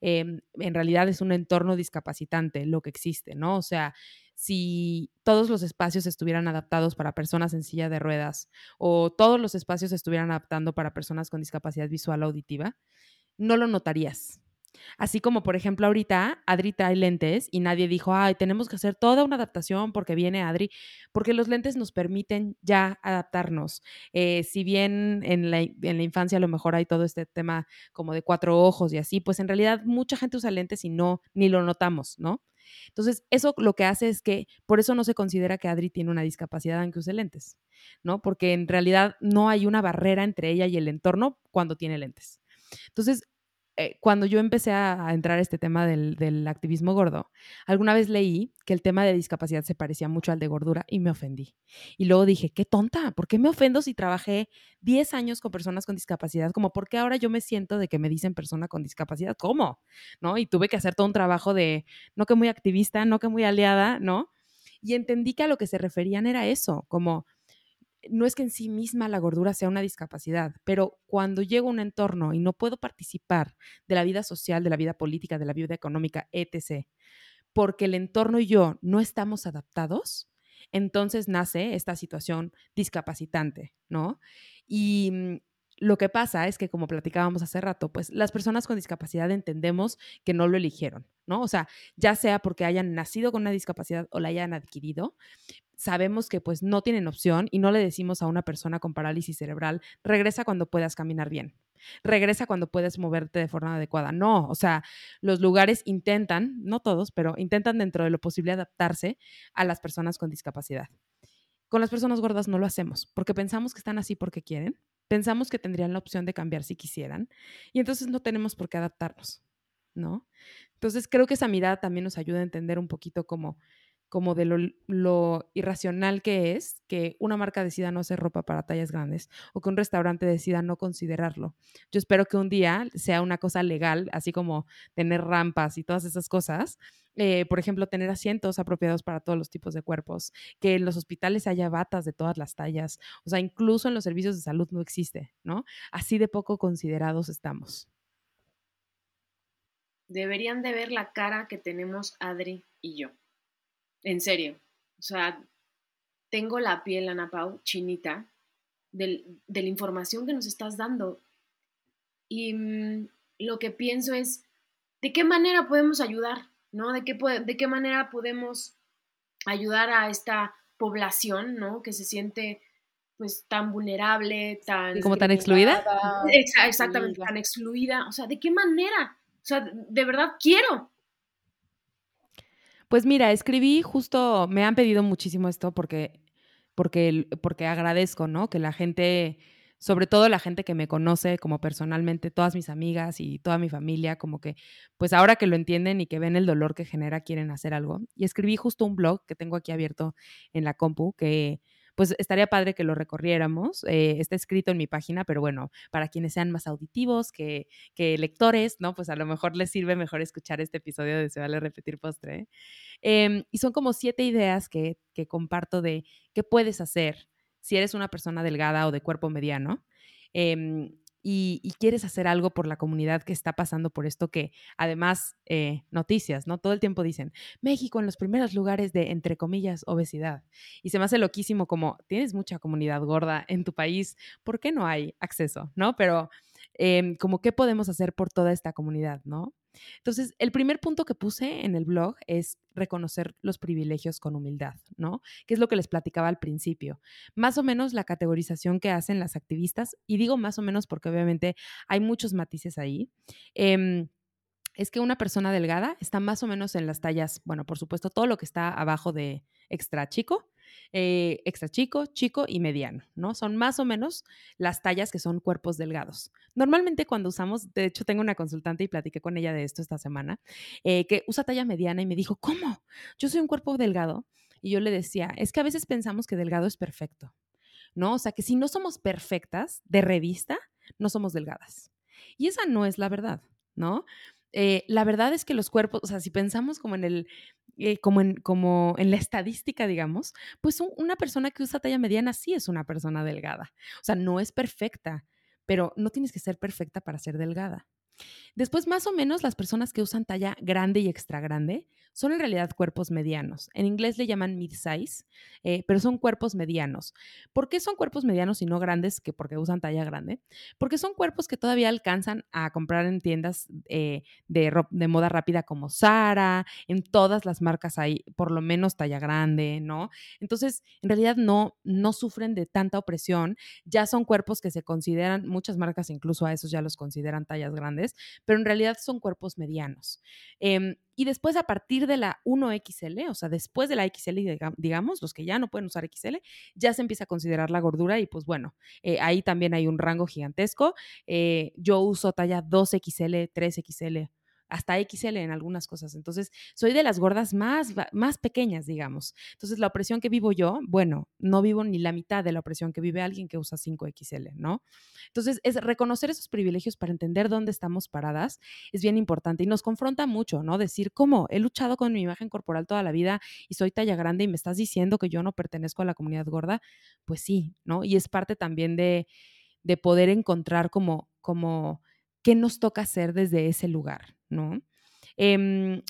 Em, en realidad es un entorno discapacitante lo que existe, ¿no? O sea, si todos los espacios estuvieran adaptados para personas en silla de ruedas o todos los espacios estuvieran adaptando para personas con discapacidad visual o auditiva, no lo notarías. Así como, por ejemplo, ahorita Adri trae lentes y nadie dijo, ay, tenemos que hacer toda una adaptación porque viene Adri, porque los lentes nos permiten ya adaptarnos. Eh, si bien en la, en la, infancia a lo mejor hay todo este tema como de cuatro ojos y así, pues en realidad mucha gente usa lentes y no, ni lo notamos, ¿no? Entonces, eso lo que hace es que por eso no se considera que Adri tiene una discapacidad aunque use lentes, ¿no? Porque en realidad no hay una barrera entre ella y el entorno cuando tiene lentes. Entonces, eh, cuando yo empecé a, entrar a este tema del, activismo gordo, alguna vez leí que el tema de discapacidad se parecía mucho al de gordura y me ofendí. Y luego dije, qué tonta, ¿por qué me ofendo si trabajé 10 años con personas con discapacidad? Como, ¿por qué ahora yo me siento de que me dicen persona con discapacidad? ¿Cómo? ¿No? Y tuve que hacer todo un trabajo de, no que muy activista, no que muy aliada, ¿no? Y entendí que a lo que se referían era eso, como no es que en sí misma la gordura sea una discapacidad, pero cuando llego a un entorno y no puedo participar de la vida social, de la vida política, de la vida económica, etc., porque el entorno y yo no estamos adaptados, entonces nace esta situación discapacitante, ¿no? Y mm, lo que pasa es que, como platicábamos hace rato, pues las personas con discapacidad entendemos que no lo eligieron, ¿no? O sea, ya sea porque hayan nacido con una discapacidad o la hayan adquirido, sabemos que pues no tienen opción y no le decimos a una persona con parálisis cerebral, regresa cuando puedas caminar bien, regresa cuando puedes moverte de forma adecuada. No, o sea, los lugares intentan, no todos, pero intentan dentro de lo posible adaptarse a las personas con discapacidad. Con las personas gordas no lo hacemos porque pensamos que están así porque quieren, pensamos que tendrían la opción de cambiar si quisieran y entonces no tenemos por qué adaptarnos, ¿no? Entonces creo que esa mirada también nos ayuda a entender un poquito cómo como de lo, irracional que es que una marca decida no hacer ropa para tallas grandes o que un restaurante decida no considerarlo. Yo espero que un día sea una cosa legal, así como tener rampas y todas esas cosas. Eh, por ejemplo, tener asientos apropiados para todos los tipos de cuerpos, que en los hospitales haya batas de todas las tallas, o sea, incluso en los servicios de salud no existe, ¿no? Así de poco considerados estamos. Deberían de ver la cara que tenemos Adri y yo. En serio. O sea, tengo la piel, Ana Pau, chinita, de la información que nos estás dando. Y mm, lo que pienso es, ¿de qué manera podemos ayudar? ¿No? ¿De qué, de qué manera podemos ayudar a esta población, ¿no? Que se siente pues tan vulnerable, tan... ¿Como tan excluida? exactamente, tan excluida. O sea, ¿de qué manera? O sea, de verdad quiero. Pues mira, escribí justo, me han pedido muchísimo esto porque, porque, porque agradezco, ¿no? Que la gente, sobre todo la gente que me conoce como personalmente, todas mis amigas y toda mi familia, como que, pues ahora que lo entienden y que ven el dolor que genera, quieren hacer algo. Y escribí justo un blog que tengo aquí abierto en la compu, que pues estaría padre que lo recorriéramos. Eh, está escrito en mi página, pero bueno, para quienes sean más auditivos que, lectores, ¿no? Pues a lo mejor les sirve mejor escuchar este episodio de Se vale repetir postre. Em, y son como siete ideas que, que comparto de qué puedes hacer si eres una persona delgada o de cuerpo mediano. Em, y, quieres hacer algo por la comunidad que está pasando por esto, que además, eh, noticias, ¿no? Todo el tiempo dicen, México en los primeros lugares de, entre comillas, obesidad. Y se me hace loquísimo como, tienes mucha comunidad gorda en tu país, ¿por qué no hay acceso, ¿no? Pero em, como, ¿qué podemos hacer por toda esta comunidad, ¿no? Entonces, el primer punto que puse en el blog es reconocer los privilegios con humildad, ¿no? Que es lo que les platicaba al principio. Más o menos la categorización que hacen las activistas, y digo más o menos porque obviamente hay muchos matices ahí. Em, es que una persona delgada está más o menos en las tallas, bueno, por supuesto, todo lo que está abajo de extra chico, eh, extra chico, chico y mediano, ¿no? Son más o menos las tallas que son cuerpos delgados. Normalmente cuando usamos, de hecho tengo una consultante y platiqué con ella de esto esta semana, eh, que usa talla mediana y me dijo, ¿cómo? Yo soy un cuerpo delgado. Y yo le decía, es que a veces pensamos que delgado es perfecto, ¿no? O sea, que si no somos perfectas de revista, no somos delgadas. Y esa no es la verdad, ¿no? Eh, la verdad es que los cuerpos, o sea, si pensamos como en el, eh, como, en, como en la estadística, digamos, pues una persona que usa talla mediana sí es una persona delgada. O sea, no es perfecta, pero no tienes que ser perfecta para ser delgada. Después, más o menos, las personas que usan talla grande y extra grande son en realidad cuerpos medianos. En inglés le llaman mid-size, eh, pero son cuerpos medianos. ¿Por qué son cuerpos medianos y no grandes que porque usan talla grande? Porque son cuerpos que todavía alcanzan a comprar en tiendas eh, de, moda rápida como Zara, en todas las marcas hay por lo menos talla grande, ¿no? Entonces, en realidad no, no sufren de tanta opresión, ya son cuerpos que se consideran, muchas marcas incluso a esos ya los consideran tallas grandes pero en realidad son cuerpos medianos. Em, y después a partir de la 1XL, o sea, después de la XL, digamos, los que ya no pueden usar XL, ya se empieza a considerar la gordura y pues bueno, eh, ahí también hay un rango gigantesco. Eh, yo uso talla 2XL, 3XL, hasta XL en algunas cosas. Entonces, soy de las gordas más, más pequeñas, digamos. Entonces, la opresión que vivo yo, bueno, no vivo ni la mitad de la opresión que vive alguien que usa 5XL, ¿no? Entonces, es reconocer esos privilegios para entender dónde estamos paradas es bien importante y nos confronta mucho, ¿no? Decir, ¿cómo? He luchado con mi imagen corporal toda la vida y soy talla grande y me estás diciendo que yo no pertenezco a la comunidad gorda. Pues sí, ¿no? Y es parte también de, de poder encontrar como, como qué nos toca hacer desde ese lugar, ¿no? Em,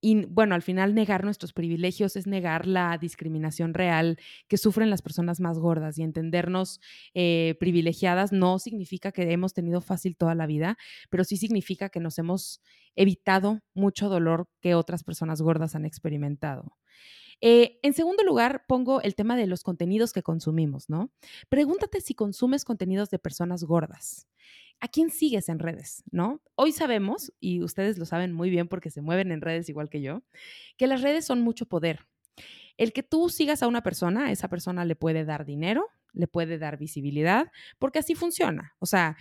y bueno, al final negar nuestros privilegios es negar la discriminación real que sufren las personas más gordas y entendernos eh, privilegiadas no significa que hemos tenido fácil toda la vida, pero sí significa que nos hemos evitado mucho dolor que otras personas gordas han experimentado. Eh, en segundo lugar, pongo el tema de los contenidos que consumimos, ¿no? Pregúntate si consumes contenidos de personas gordas. ¿A quién sigues en redes, no? Hoy sabemos, y ustedes lo saben muy bien porque se mueven en redes igual que yo, que las redes son mucho poder. El que tú sigas a una persona, esa persona le puede dar dinero, le puede dar visibilidad, porque así funciona. O sea,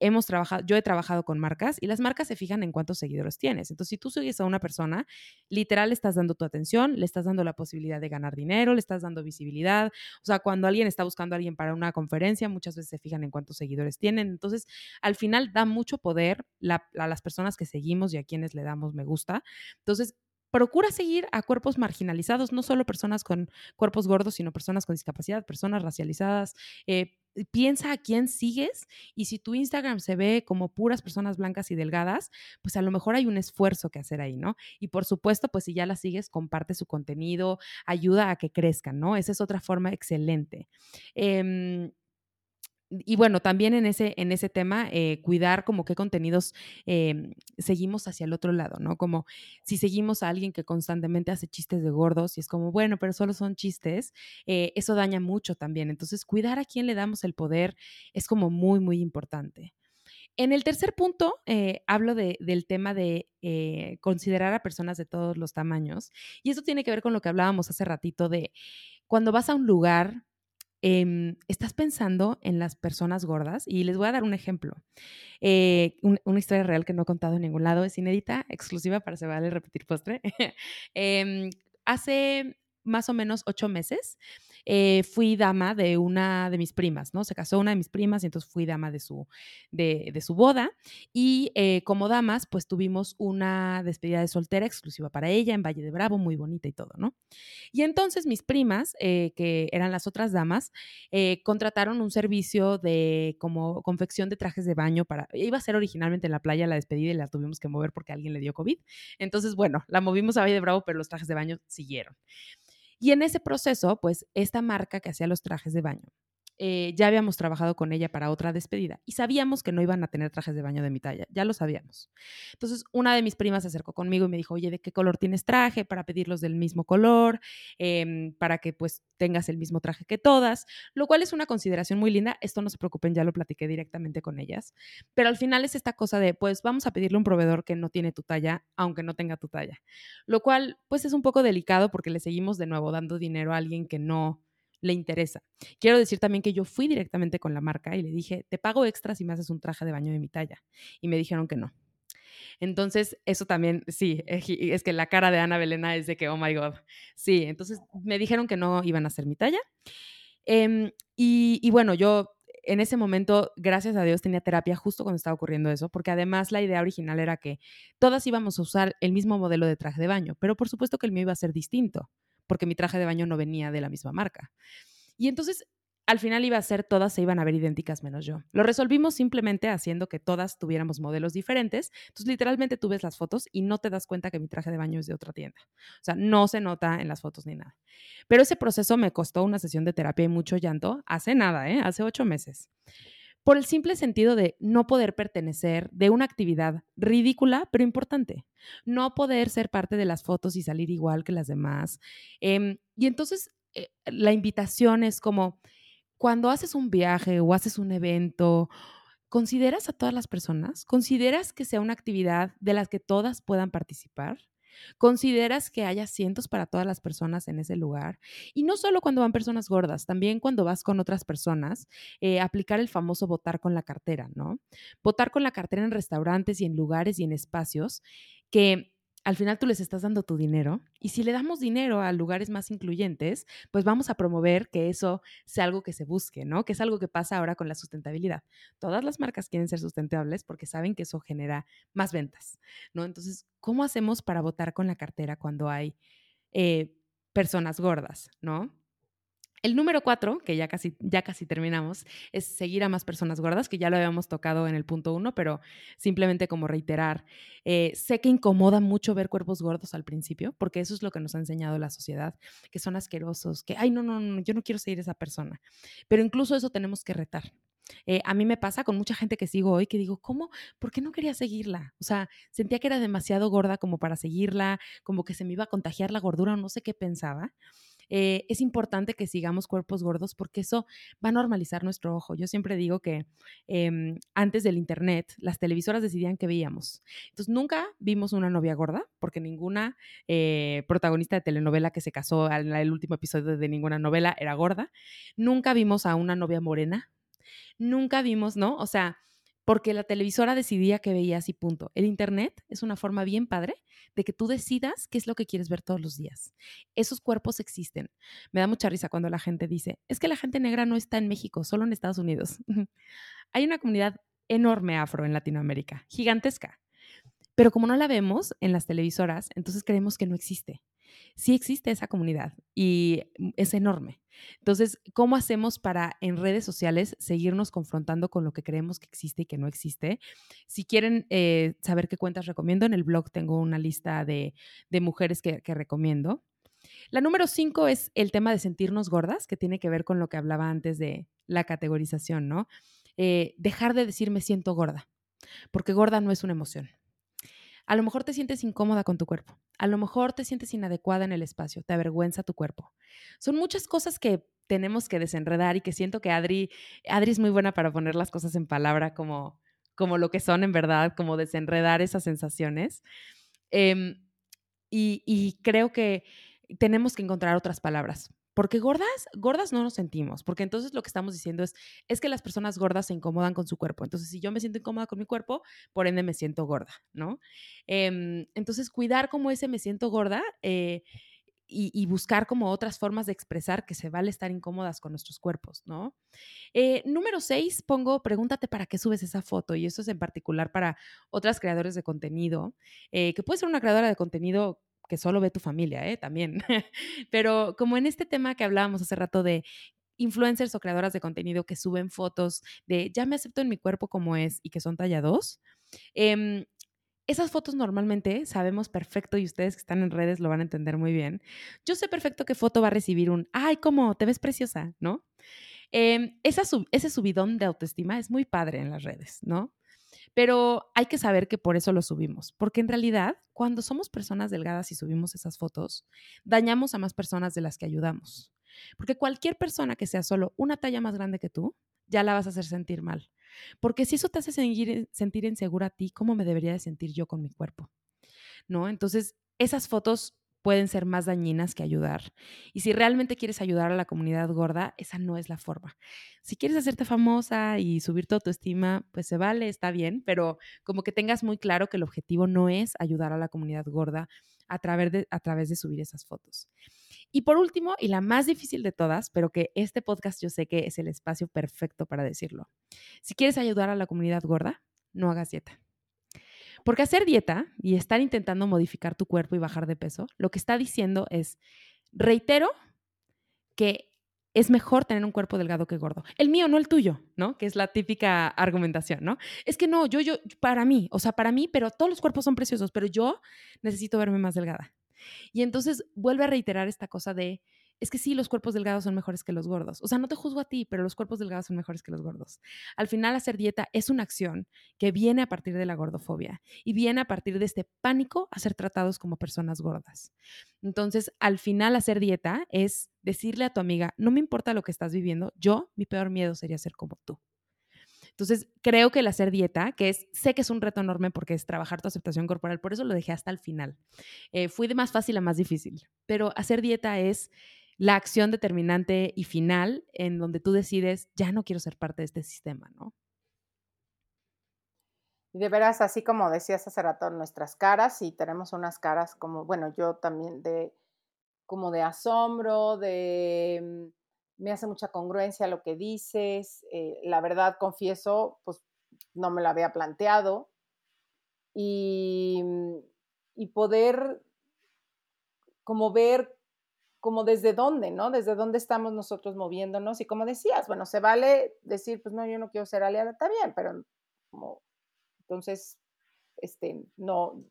hemos trabajado, yo he trabajado con marcas y las marcas se fijan en cuántos seguidores tienes. Entonces, si tú sigues a una persona, literal estás dando tu atención, le estás dando la posibilidad de ganar dinero, le estás dando visibilidad. O sea, cuando alguien está buscando a alguien para una conferencia, muchas veces se fijan en cuántos seguidores tienen. Entonces, al final da mucho poder a las personas que seguimos y a quienes le damos me gusta. Entonces, procura seguir a cuerpos marginalizados, no solo personas con cuerpos gordos, sino personas con discapacidad, personas racializadas. Eh, piensa a quién sigues y si tu Instagram se ve como puras personas blancas y delgadas, pues a lo mejor hay un esfuerzo que hacer ahí, ¿no? Y por supuesto, pues si ya la sigues, comparte su contenido, ayuda a que crezcan, ¿no? Esa es otra forma excelente. Eh, y bueno, también en ese, en ese tema, eh, cuidar como qué contenidos em, seguimos hacia el otro lado, ¿no? Como si seguimos a alguien que constantemente hace chistes de gordos y es como, bueno, pero solo son chistes, eh, eso daña mucho también. Entonces, cuidar a quién le damos el poder es como muy, muy importante. En el tercer punto, eh, hablo del tema de considerar a personas de todos los tamaños. Y eso tiene que ver con lo que hablábamos hace ratito de cuando vas a un lugar Em, estás pensando en las personas gordas y les voy a dar un ejemplo. Eh, una historia real que no he contado en ningún lado, es inédita, exclusiva para Se Vale Repetir Postre. Em, hace más o menos ocho meses eh, fui dama de una de mis primas, ¿no? Se casó una de mis primas y entonces fui dama de su, de, su boda. Y eh, como damas, pues tuvimos una despedida de soltera exclusiva para ella en Valle de Bravo, muy bonita y todo, ¿no? Y entonces mis primas, eh, que eran las otras damas, contrataron un servicio de como confección de trajes de baño para, iba a ser originalmente en la playa la despedida y la tuvimos que mover porque alguien le dio COVID. Entonces, bueno, la movimos a Valle de Bravo, pero los trajes de baño siguieron. Y en ese proceso, pues esta marca que hacía los trajes de baño eh, ya habíamos trabajado con ella para otra despedida y sabíamos que no iban a tener trajes de baño de mi talla, ya lo sabíamos. Entonces, una de mis primas se acercó conmigo y me dijo, oye, ¿de qué color tienes traje? Para pedirlos del mismo color, em, para que pues tengas el mismo traje que todas, lo cual es una consideración muy linda. Esto no se preocupen, ya lo platiqué directamente con ellas. Pero al final es esta cosa de, pues vamos a pedirle a un proveedor que no tiene tu talla, aunque no tenga tu talla. Lo cual, pues es un poco delicado porque le seguimos de nuevo dando dinero a alguien que no le interesa. Quiero decir también que yo fui directamente con la marca y le dije, te pago extra si me haces un traje de baño de mi talla. Y me dijeron que no. Entonces, eso también, sí, es que la cara de Ana Belena es de que, oh my God. Sí, entonces me dijeron que no iban a hacer mi talla. Em, y, y bueno, yo en ese momento, gracias a Dios, tenía terapia justo cuando estaba ocurriendo eso, porque además la idea original era que todas íbamos a usar el mismo modelo de traje de baño, pero por supuesto que el mío iba a ser distinto porque mi traje de baño no venía de la misma marca. Y entonces al final iba a ser todas se iban a ver idénticas menos yo. Lo resolvimos simplemente haciendo que todas tuviéramos modelos diferentes. Entonces, literalmente tú ves las fotos y no te das cuenta que mi traje de baño es de otra tienda. O sea, no se nota en las fotos ni nada. Pero ese proceso me costó una sesión de terapia y mucho llanto hace nada, ¿eh? Hace ocho meses. Por el simple sentido de no poder pertenecer de una actividad ridícula, pero importante. No poder ser parte de las fotos y salir igual que las demás. Em, y entonces, eh, la invitación es como cuando haces un viaje o haces un evento, ¿consideras a todas las personas? ¿Consideras que sea una actividad de las que todas puedan participar? ¿Consideras que haya asientos para todas las personas en ese lugar? Y no solo cuando van personas gordas, también cuando vas con otras personas, eh, aplicar el famoso votar con la cartera, ¿no? Votar con la cartera en restaurantes y en lugares y en espacios que al final tú les estás dando tu dinero y si le damos dinero a lugares más incluyentes, pues vamos a promover que eso sea algo que se busque, ¿no? Que es algo que pasa ahora con la sustentabilidad. Todas las marcas quieren ser sustentables porque saben que eso genera más ventas, ¿no? Entonces, ¿cómo hacemos para votar con la cartera cuando hay eh, personas gordas, ¿no? El número cuatro, que ya casi, ya casi terminamos, es seguir a más personas gordas, que ya lo habíamos tocado en el punto uno, pero simplemente como reiterar, eh, sé que incomoda mucho ver cuerpos gordos al principio, porque eso es lo que nos ha enseñado la sociedad, que son asquerosos, que, ay, no, no, no, yo no quiero seguir esa persona. Pero incluso eso tenemos que retar. Eh, a mí me pasa con mucha gente que sigo hoy que digo, ¿cómo? ¿Por qué no quería seguirla? O sea, sentía que era demasiado gorda como para seguirla, como que se me iba a contagiar la gordura, no sé qué pensaba. Eh, es importante que sigamos cuerpos gordos porque eso va a normalizar nuestro ojo. Yo siempre digo que em, antes del Internet, las televisoras decidían qué veíamos. Entonces, nunca vimos una novia gorda, porque ninguna eh, protagonista de telenovela que se casó en el último episodio de ninguna novela era gorda. Nunca vimos a una novia morena. Nunca vimos, ¿no? O sea, porque la televisora decidía que veías y punto. El Internet es una forma bien padre de que tú decidas qué es lo que quieres ver todos los días. Esos cuerpos existen. Me da mucha risa cuando la gente dice, es que la gente negra no está en México, solo en Estados Unidos. Hay una comunidad enorme afro en Latinoamérica, gigantesca. Pero como no la vemos en las televisoras, entonces creemos que no existe. Sí existe esa comunidad y mm, es enorme. Entonces, ¿cómo hacemos para en redes sociales seguirnos confrontando con lo que creemos que existe y que no existe? Si quieren eh, saber qué cuentas recomiendo, en el blog tengo una lista de, mujeres que, recomiendo. La número cinco es el tema de sentirnos gordas, que tiene que ver con lo que hablaba antes de la categorización, ¿no? Eh, dejar de decir me siento gorda, porque gorda no es una emoción. A lo mejor te sientes incómoda con tu cuerpo. A lo mejor te sientes inadecuada en el espacio. Te avergüenza tu cuerpo. Son muchas cosas que tenemos que desenredar y que siento que Adri, Adri es muy buena para poner las cosas en palabra como, como lo que son en verdad, como desenredar esas sensaciones. Em, y, y creo que tenemos que encontrar otras palabras porque gordas, gordas no nos sentimos, porque entonces lo que estamos diciendo es, es que las personas gordas se incomodan con su cuerpo. Entonces, si yo me siento incómoda con mi cuerpo, por ende me siento gorda, ¿no? Em, entonces, cuidar como ese me siento gorda eh, y, buscar como otras formas de expresar que se vale estar incómodas con nuestros cuerpos, ¿no? Eh, número seis, pongo, pregúntate para qué subes esa foto, y eso es en particular para otras creadores de contenido, eh, que puede ser una creadora de contenido que solo ve tu familia, ¿eh? También. Pero como en este tema que hablábamos hace rato de influencers o creadoras de contenido que suben fotos de ya me acepto en mi cuerpo como es y que son tallados, em, esas fotos normalmente sabemos perfecto y ustedes que están en redes lo van a entender muy bien. Yo sé perfecto qué foto va a recibir un, ay, ¿cómo? Te ves preciosa, ¿no? Em, esa ese subidón de autoestima es muy padre en las redes, ¿no? Pero hay que saber que por eso lo subimos, porque en realidad cuando somos personas delgadas y subimos esas fotos, dañamos a más personas de las que ayudamos. Porque cualquier persona que sea solo una talla más grande que tú, ya la vas a hacer sentir mal. Porque si eso te hace sentir, sentir insegura a ti, ¿cómo me debería de sentir yo con mi cuerpo? ¿No? Entonces, esas fotos pueden ser más dañinas que ayudar. Y si realmente quieres ayudar a la comunidad gorda, esa no es la forma. Si quieres hacerte famosa y subir tu autoestima, pues se vale, está bien, pero como que tengas muy claro que el objetivo no es ayudar a la comunidad gorda a través de, a través de subir esas fotos. Y por último, y la más difícil de todas, pero que este podcast yo sé que es el espacio perfecto para decirlo. Si quieres ayudar a la comunidad gorda, no hagas dieta. Porque hacer dieta y estar intentando modificar tu cuerpo y bajar de peso, lo que está diciendo es, reitero que es mejor tener un cuerpo delgado que gordo. El mío, no el tuyo, ¿no? Que es la típica argumentación, ¿no? Es que no, yo, yo, para mí, o sea, para mí, pero todos los cuerpos son preciosos, pero yo necesito verme más delgada. Y entonces vuelve a reiterar esta cosa de, es que sí, los cuerpos delgados son mejores que los gordos. O sea, no te juzgo a ti, pero los cuerpos delgados son mejores que los gordos. Al final, hacer dieta es una acción que viene a partir de la gordofobia y viene a partir de este pánico a ser tratados como personas gordas. Entonces, al final, hacer dieta es decirle a tu amiga, no me importa lo que estás viviendo, yo, mi peor miedo sería ser como tú. Entonces, creo que el hacer dieta, que es, sé que es un reto enorme porque es trabajar tu aceptación corporal, por eso lo dejé hasta el final. Eh, fui de más fácil a más difícil, pero hacer dieta es la acción determinante y final en donde tú decides, ya no quiero ser parte de este sistema, ¿no? Y de veras, así como decías hace rato, nuestras caras, y tenemos unas caras como, bueno, yo también de, como de asombro, de, mm, me hace mucha congruencia lo que dices, eh, la verdad, confieso, pues no me lo había planteado, y, mm, y poder como ver como desde dónde, ¿no? Desde dónde estamos nosotros moviéndonos. Y como decías, bueno, se vale decir, pues no, yo no quiero ser aliada, está bien, pero como, entonces, este, no,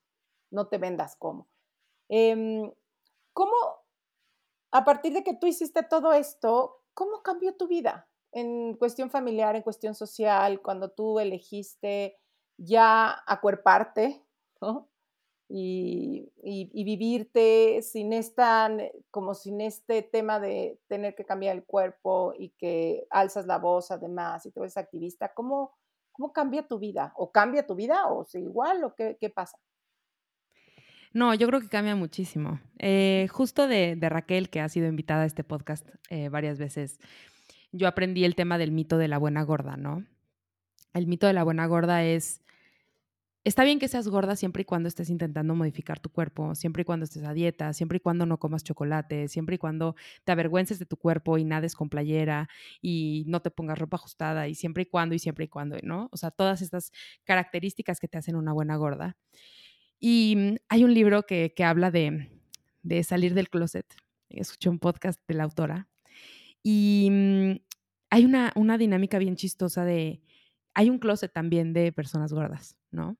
no te vendas como. Em, ¿Cómo, a partir de que tú hiciste todo esto, cómo cambió tu vida en cuestión familiar, en cuestión social, cuando tú elegiste ya acuerparte, ¿no? Y, vivirte sin esta, como sin este tema de tener que cambiar el cuerpo y que alzas la voz además y tú eres activista, ¿cómo, cómo cambia tu vida? ¿O cambia tu vida o es igual o qué, qué pasa? No, yo creo que cambia muchísimo. Eh, justo de, de, Raquel, que ha sido invitada a este podcast eh, varias veces, yo aprendí el tema del mito de la buena gorda, ¿no? el mito de la buena gorda es, está bien que seas gorda siempre y cuando estés intentando modificar tu cuerpo, siempre y cuando estés a dieta, siempre y cuando no comas chocolate, siempre y cuando te avergüences de tu cuerpo y nades con playera y no te pongas ropa ajustada y siempre y cuando y siempre y cuando, ¿no? O sea, todas estas características que te hacen una buena gorda. Y mm, hay un libro que, que habla de, de salir del closet. Escuché un podcast de la autora y mm, hay una, una dinámica bien chistosa de, hay un closet también de personas gordas, ¿no?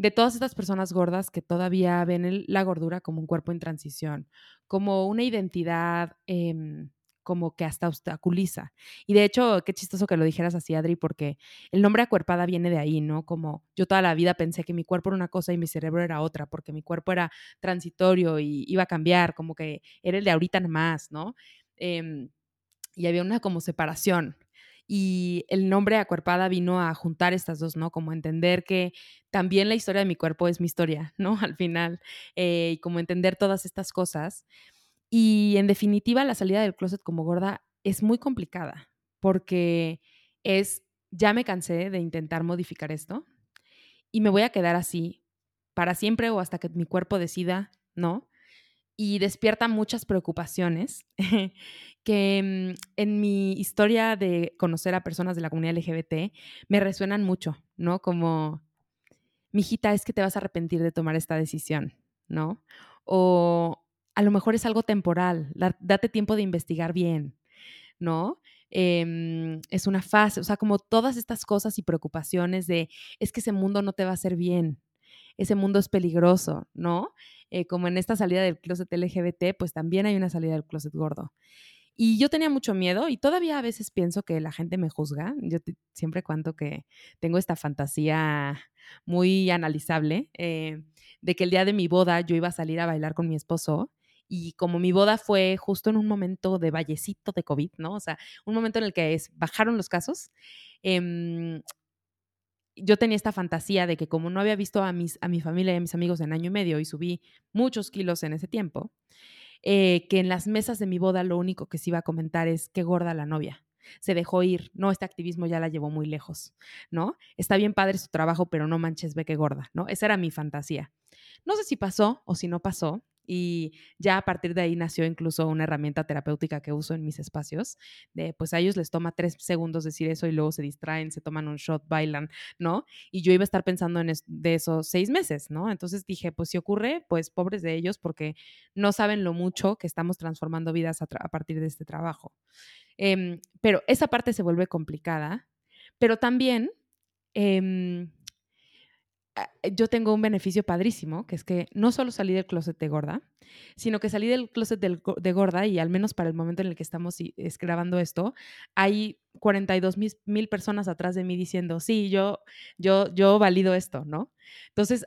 De todas estas personas gordas que todavía ven la gordura como un cuerpo en transición, como una identidad em, como que hasta obstaculiza. Y de hecho, qué chistoso que lo dijeras así, Adri, porque el nombre acuerpada viene de ahí, ¿no? Como yo toda la vida pensé que mi cuerpo era una cosa y mi cerebro era otra, porque mi cuerpo era transitorio y iba a cambiar, como que era el de ahorita más, ¿no? Em, y había una como separación. Y el nombre Acuerpada vino a juntar estas dos, ¿no? Como entender que también la historia de mi cuerpo es mi historia, ¿no? Al final, eh, y como entender todas estas cosas. Y en definitiva, la salida del closet como gorda es muy complicada porque es, ya me cansé de intentar modificar esto y me voy a quedar así para siempre o hasta que mi cuerpo decida, ¿no? Y despierta muchas preocupaciones que mm, en mi historia de conocer a personas de la comunidad LGBT me resuenan mucho, ¿no? Como, mijita, es que te vas a arrepentir de tomar esta decisión, ¿no? O a lo mejor es algo temporal, date tiempo de investigar bien, ¿no? Em, es una fase, o sea, como todas estas cosas y preocupaciones de, es que ese mundo no te va a hacer bien, ese mundo es peligroso, ¿no? Eh, como en esta salida del closet LGBT, pues también hay una salida del closet gordo. Y yo tenía mucho miedo y todavía a veces pienso que la gente me juzga. Yo siempre cuento que tengo esta fantasía muy analizable eh, de que el día de mi boda yo iba a salir a bailar con mi esposo y como mi boda fue justo en un momento de vallecito de COVID, ¿no? O sea, un momento en el que bajaron los casos, em, yo tenía esta fantasía de que como no había visto a, mis, a mi familia y a mis amigos en año y medio y subí muchos kilos en ese tiempo, eh, que en las mesas de mi boda lo único que se iba a comentar es qué gorda la novia. Se dejó ir, no, este activismo ya la llevó muy lejos, ¿no? Está bien padre su trabajo, pero no manches, ve qué gorda, ¿no? Esa era mi fantasía. No sé si pasó o si no pasó, y ya a partir de ahí nació incluso una herramienta terapéutica que uso en mis espacios, de pues a ellos les toma tres segundos decir eso y luego se distraen, se toman un shot, bailan, ¿no? Y yo iba a estar pensando en de esos seis meses, ¿no? Entonces dije, pues si ocurre, pues pobres de ellos porque no saben lo mucho que estamos transformando vidas a, partir de este trabajo. Em, pero esa parte se vuelve complicada, pero también... Eh, yo tengo un beneficio padrísimo, que es que no solo salí del closet de gorda, sino que salí del closet de gorda y al menos para el momento en el que estamos grabando esto, hay 42 mil personas atrás de mí diciendo, sí, yo, yo, yo valido esto, ¿no? Entonces,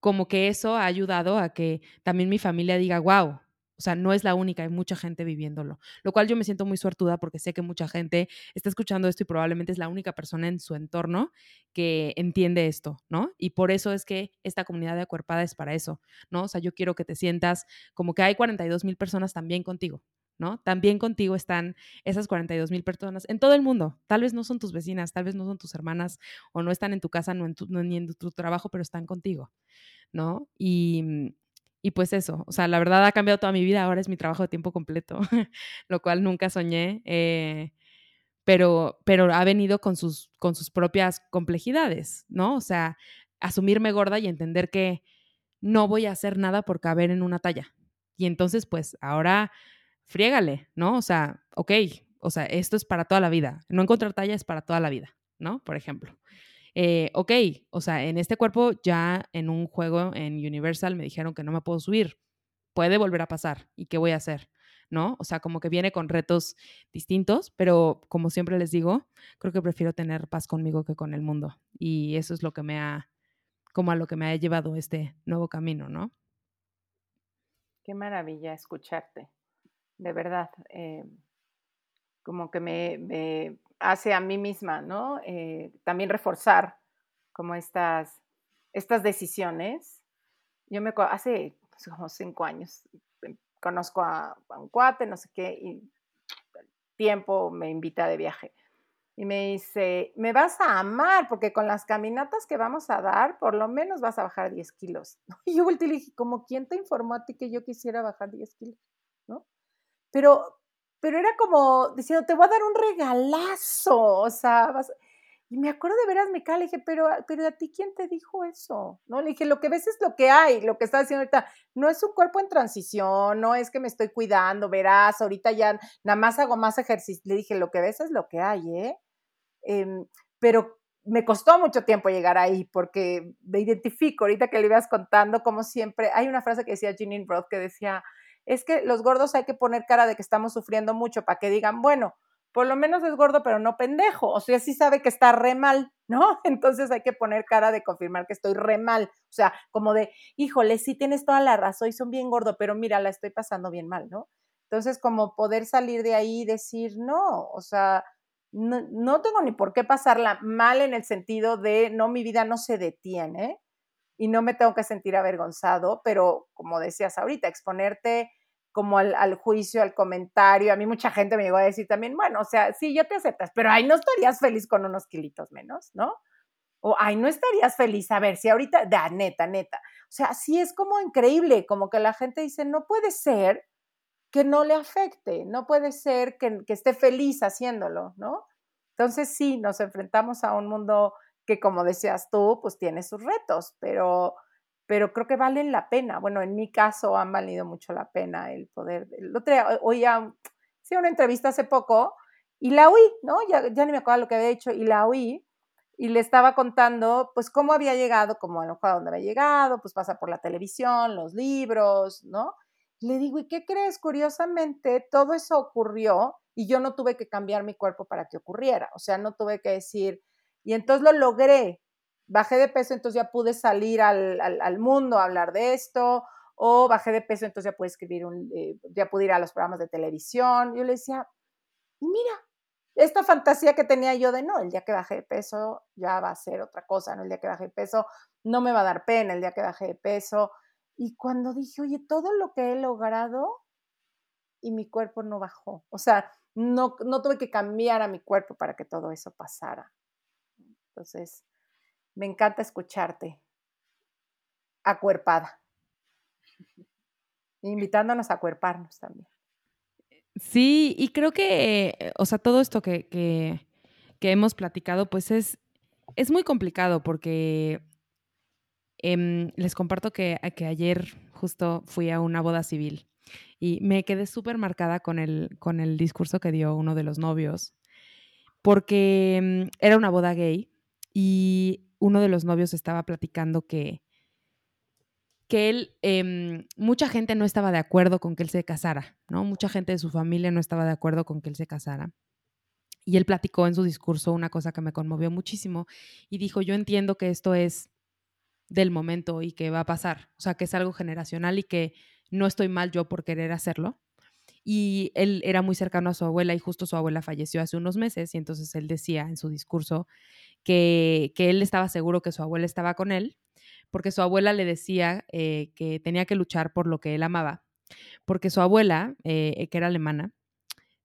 como que eso ha ayudado a que también mi familia diga, wow, o sea, no es la única, hay mucha gente viviéndolo, lo cual yo me siento muy suertuda porque sé que mucha gente está escuchando esto y probablemente es la única persona en su entorno que entiende esto, ¿no? Y por eso es que esta comunidad de acuerpada es para eso, ¿no? O sea, yo quiero que te sientas como que hay 42 mil personas también contigo, ¿no? También contigo están esas 42 mil personas en todo el mundo. Tal vez no son tus vecinas, tal vez no son tus hermanas o no están en tu casa, ni en tu trabajo, pero están contigo, ¿no? Y, y pues eso, o sea, la verdad ha cambiado toda mi vida, ahora es mi trabajo de tiempo completo, lo cual nunca soñé, eh, pero, pero ha venido con sus, con sus propias complejidades, ¿no? O sea, asumirme gorda y entender que no voy a hacer nada por caber en una talla. Y entonces, pues ahora friégale, ¿no? O sea, ok, o sea, esto es para toda la vida. No encontrar talla es para toda la vida, ¿no? Por ejemplo. Eh, ok, o sea, en este cuerpo ya en un juego en Universal me dijeron que no me puedo subir. Puede volver a pasar. ¿Y qué voy a hacer? ¿No? O sea, como que viene con retos distintos, pero como siempre les digo, creo que prefiero tener paz conmigo que con el mundo. Y eso es lo que me ha, como a lo que me ha llevado este nuevo camino, ¿no? Qué maravilla escucharte, de verdad. Eh, como que me, hace a mí misma, ¿no? Eh, también reforzar como estas, estas decisiones. Yo me hace pues, como cinco años em, conozco a, un cuate, no sé qué, y tiempo me invita de viaje. y me dice, me vas a amar porque con las caminatas que vamos a dar, por lo menos vas a bajar 10 kilos. Y yo volteé y le dije, ¿como quién te informó a ti que yo quisiera bajar 10 kilos? ¿No? Pero, pero era como diciendo, te voy a dar un regalazo, o sea, vas... Y me acuerdo de veras, me le dije, pero, pero a ti quién te dijo eso, ¿no? Le dije, lo que ves es lo que hay, lo que estás haciendo ahorita. No es un cuerpo en transición, no es que me estoy cuidando, verás, ahorita ya nada más hago más ejercicio. Le dije, lo que ves es lo que hay, ¿eh? Em, pero me costó mucho tiempo llegar ahí porque me identifico, ahorita que le ibas contando, como siempre, hay una frase que decía Jeanine Roth que decía, es que los gordos hay que poner cara de que estamos sufriendo mucho para que digan, bueno, por lo menos es gordo, pero no pendejo. O sea, sí sabe que está re mal, ¿no? Entonces hay que poner cara de confirmar que estoy re mal. O sea, como de, híjole, sí tienes toda la razón y son bien gordo, pero mira, la estoy pasando bien mal, ¿no? Entonces, como poder salir de ahí y decir, no, o sea, no, no tengo ni por qué pasarla mal en el sentido de, no, mi vida no se detiene y no me tengo que sentir avergonzado, pero como decías ahorita, exponerte como al, juicio, al comentario. A mí mucha gente me llegó a decir también, bueno, o sea, sí, yo te aceptas, pero ay, no estarías feliz con unos kilitos menos, ¿no? O ay, no estarías feliz, a ver, si ahorita, de, neta, neta. O sea, sí es como increíble, como que la gente dice, no puede ser que no le afecte, no puede ser que, que esté feliz haciéndolo, ¿no? Entonces sí, nos enfrentamos a un mundo que, como decías tú, pues tiene sus retos, pero pero creo que valen la pena. Bueno, en mi caso han valido mucho la pena el poder. El otro día oía una entrevista hace poco y la oí, ¿no? Ya, ni me acuerdo lo que había hecho y la oí y le estaba contando pues cómo había llegado, como a lo mejor a dónde había llegado, pues pasa por la televisión, los libros, ¿no? Le digo, ¿y qué crees? Curiosamente, todo eso ocurrió y yo no tuve que cambiar mi cuerpo para que ocurriera. O sea, no tuve que decir, y entonces lo logré, bajé de peso, entonces ya pude salir al, mundo a hablar de esto, o bajé de peso, entonces ya pude escribir un, eh, ya pude ir a los programas de televisión. Yo le decía, mira, esta fantasía que tenía yo de no, el día que bajé de peso ya va a ser otra cosa, ¿no? El día que bajé de peso no me va a dar pena, el día que bajé de peso. Y cuando dije, oye, todo lo que he logrado y mi cuerpo no bajó, o sea, no, no tuve que cambiar a mi cuerpo para que todo eso pasara. Entonces, me encanta escucharte. Acuerpada. Invitándonos a acuerparnos también. Sí, y creo que, eh, o sea, todo esto que, que, hemos platicado, pues es, es muy complicado porque em, les comparto que, que, ayer justo fui a una boda civil y me quedé súper marcada con el, con el discurso que dio uno de los novios, porque em, era una boda gay y uno de los novios estaba platicando que, que él, em, mucha gente no estaba de acuerdo con que él se casara, ¿no? Mucha gente de su familia no estaba de acuerdo con que él se casara. Y él platicó en su discurso una cosa que me conmovió muchísimo y dijo, yo entiendo que esto es del momento y que va a pasar, o sea, que es algo generacional y que no estoy mal yo por querer hacerlo. Y él era muy cercano a su abuela y justo su abuela falleció hace unos meses y entonces él decía en su discurso que, él estaba seguro que su abuela estaba con él, porque su abuela le decía eh, que tenía que luchar por lo que él amaba, porque su abuela, eh, que era alemana,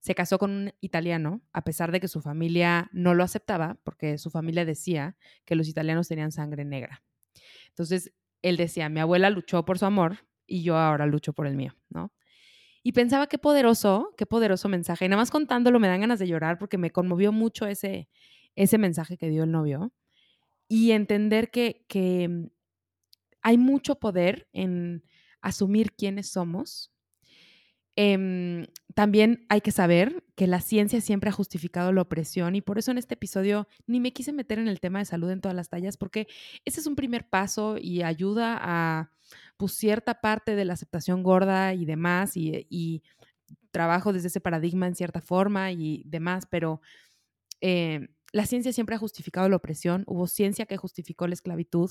se casó con un italiano, a pesar de que su familia no lo aceptaba, porque su familia decía que los italianos tenían sangre negra. Entonces, él decía, mi abuela luchó por su amor y yo ahora lucho por el mío, ¿no? Y pensaba qué poderoso, qué poderoso mensaje. Y nada más contándolo me dan ganas de llorar porque me conmovió mucho ese, ese mensaje que dio el novio y entender que, que hay mucho poder en asumir quiénes somos. Em, también hay que saber que la ciencia siempre ha justificado la opresión y por eso en este episodio ni me quise meter en el tema de salud en todas las tallas porque ese es un primer paso y ayuda a pues, cierta parte de la aceptación gorda y demás y, trabajo desde ese paradigma en cierta forma y demás, pero eh, la ciencia siempre ha justificado la opresión, hubo ciencia que justificó la esclavitud,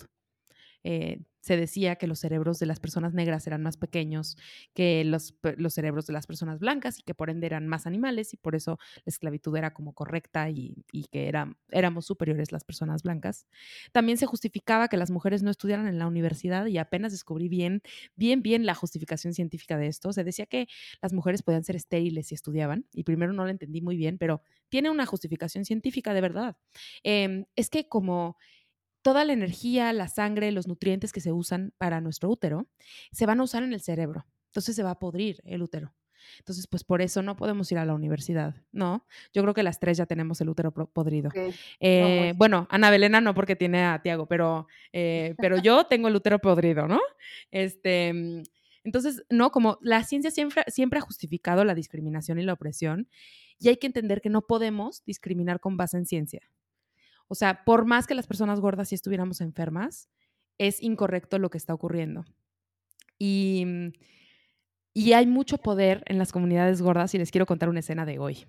eh, se decía que los cerebros de las personas negras eran más pequeños que los, cerebros de las personas blancas y que por ende eran más animales y por eso la esclavitud era como correcta y, que era, éramos superiores las personas blancas. También se justificaba que las mujeres no estudiaran en la universidad y apenas descubrí bien, bien, bien la justificación científica de esto. Se decía que las mujeres podían ser estériles si estudiaban y primero no lo entendí muy bien, pero tiene una justificación científica de verdad. Eh, es que como toda la energía, la sangre, los nutrientes que se usan para nuestro útero se van a usar en el cerebro. Entonces se va a podrir el útero. Entonces, pues por eso no podemos ir a la universidad, ¿no? Yo creo que las tres ya tenemos el útero podrido. Eh, bueno, Ana Belena no porque tiene a Tiago, pero, eh, pero yo tengo el útero podrido, ¿no? Este, mm, entonces, no, como la ciencia siempre, siempre ha justificado la discriminación y la opresión, y hay que entender que no podemos discriminar con base en ciencia. O sea, por más que las personas gordas sí estuviéramos enfermas, es incorrecto lo que está ocurriendo. Y, mm, y hay mucho poder en las comunidades gordas y les quiero contar una escena de hoy.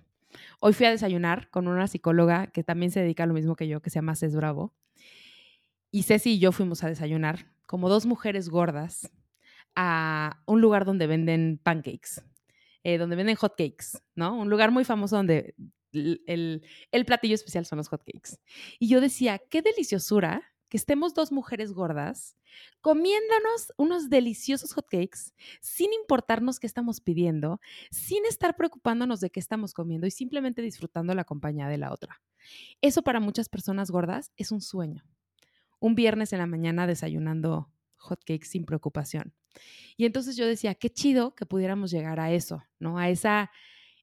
Hoy fui a desayunar con una psicóloga que también se dedica a lo mismo que yo, que se llama Cés Bravo. Y Ceci y yo fuimos a desayunar como dos mujeres gordas a un lugar donde venden pancakes, eh, donde venden hotcakes, ¿no? Un lugar muy famoso donde el, platillo especial son los hotcakes. Y yo decía, qué deliciosura que estemos dos mujeres gordas comiéndonos unos deliciosos hotcakes sin importarnos qué estamos pidiendo, sin estar preocupándonos de qué estamos comiendo y simplemente disfrutando la compañía de la otra. Eso para muchas personas gordas es un sueño. Un viernes en la mañana desayunando hotcakes sin preocupación. Y entonces yo decía, qué chido que pudiéramos llegar a eso, ¿no? A esa,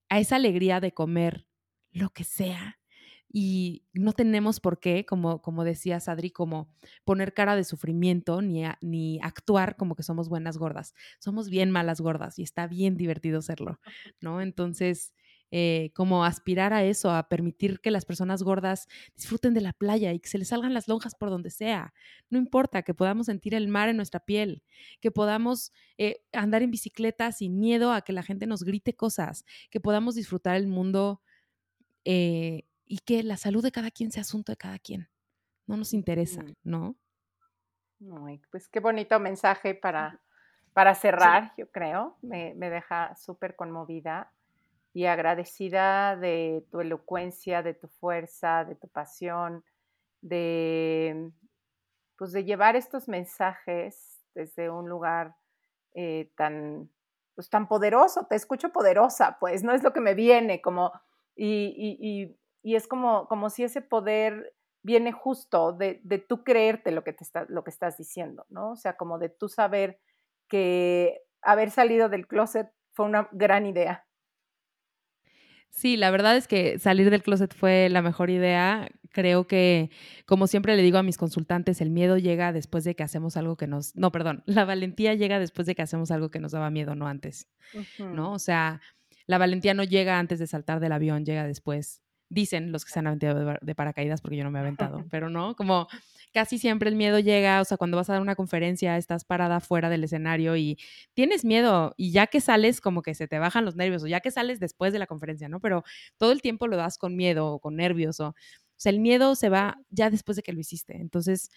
a esa alegría de comer lo que sea. Y no tenemos por qué, como, como decía Sadri, como poner cara de sufrimiento ni, ni actuar como que somos buenas gordas. Somos bien malas gordas y está bien divertido serlo, ¿no? Entonces, eh, como aspirar a eso, a permitir que las personas gordas disfruten de la playa y que se les salgan las lonjas por donde sea. No importa, que podamos sentir el mar en nuestra piel, que podamos eh, andar en bicicleta sin miedo a que la gente nos grite cosas, que podamos disfrutar el mundo eh, y que la salud de cada quien sea asunto de cada quien. No nos interesa, ¿no? pues qué bonito mensaje para, para cerrar, yo creo. Me, me deja súper conmovida y agradecida de tu elocuencia, de tu fuerza, de tu pasión, de, pues de llevar estos mensajes desde un lugar eh, tan, pues tan poderoso. Te escucho poderosa, pues no es lo que me viene, como y, es como, como si ese poder viene justo de, de tú creerte lo que, te está, lo que estás diciendo, ¿no? O sea, como de tú saber que haber salido del closet fue una gran idea. Sí, la verdad es que salir del closet fue la mejor idea. Creo que, como siempre le digo a mis consultantes, el miedo llega después de que hacemos algo que nos... No, perdón, la valentía llega después de que hacemos algo que nos daba miedo, no antes, ¿no? O sea, la valentía no llega antes de saltar del avión, llega después. Dicen los que se han aventado de paracaídas, porque yo no me he aventado, pero no, como casi siempre el miedo llega, o sea, cuando vas a dar una conferencia, estás parada fuera del escenario y tienes miedo y ya que sales, como que se te bajan los nervios, o ya que sales después de la conferencia, ¿no? Pero todo el tiempo lo das con miedo o con nervios, o, o sea, el miedo se va ya después de que lo hiciste. Entonces,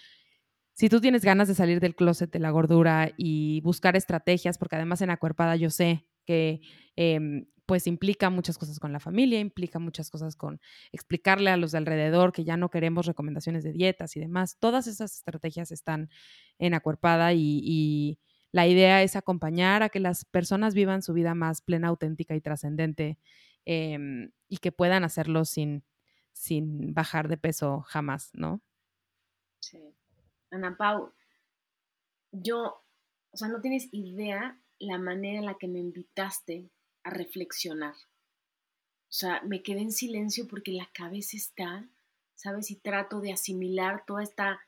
si tú tienes ganas de salir del closet de la gordura y buscar estrategias, porque además en Acuerpada yo sé que em, pues implica muchas cosas con la familia, implica muchas cosas con explicarle a los de alrededor que ya no queremos recomendaciones de dietas y demás. Todas esas estrategias están en Acuerpada y, la idea es acompañar a que las personas vivan su vida más plena, auténtica y trascendente em, y que puedan hacerlo sin, sin bajar de peso jamás, ¿no? Sí. Ana Pau, yo, o sea, no tienes idea la manera en la que me invitaste reflexionar. O sea, me quedé en silencio porque la cabeza está, ¿sabes? Y trato de asimilar toda esta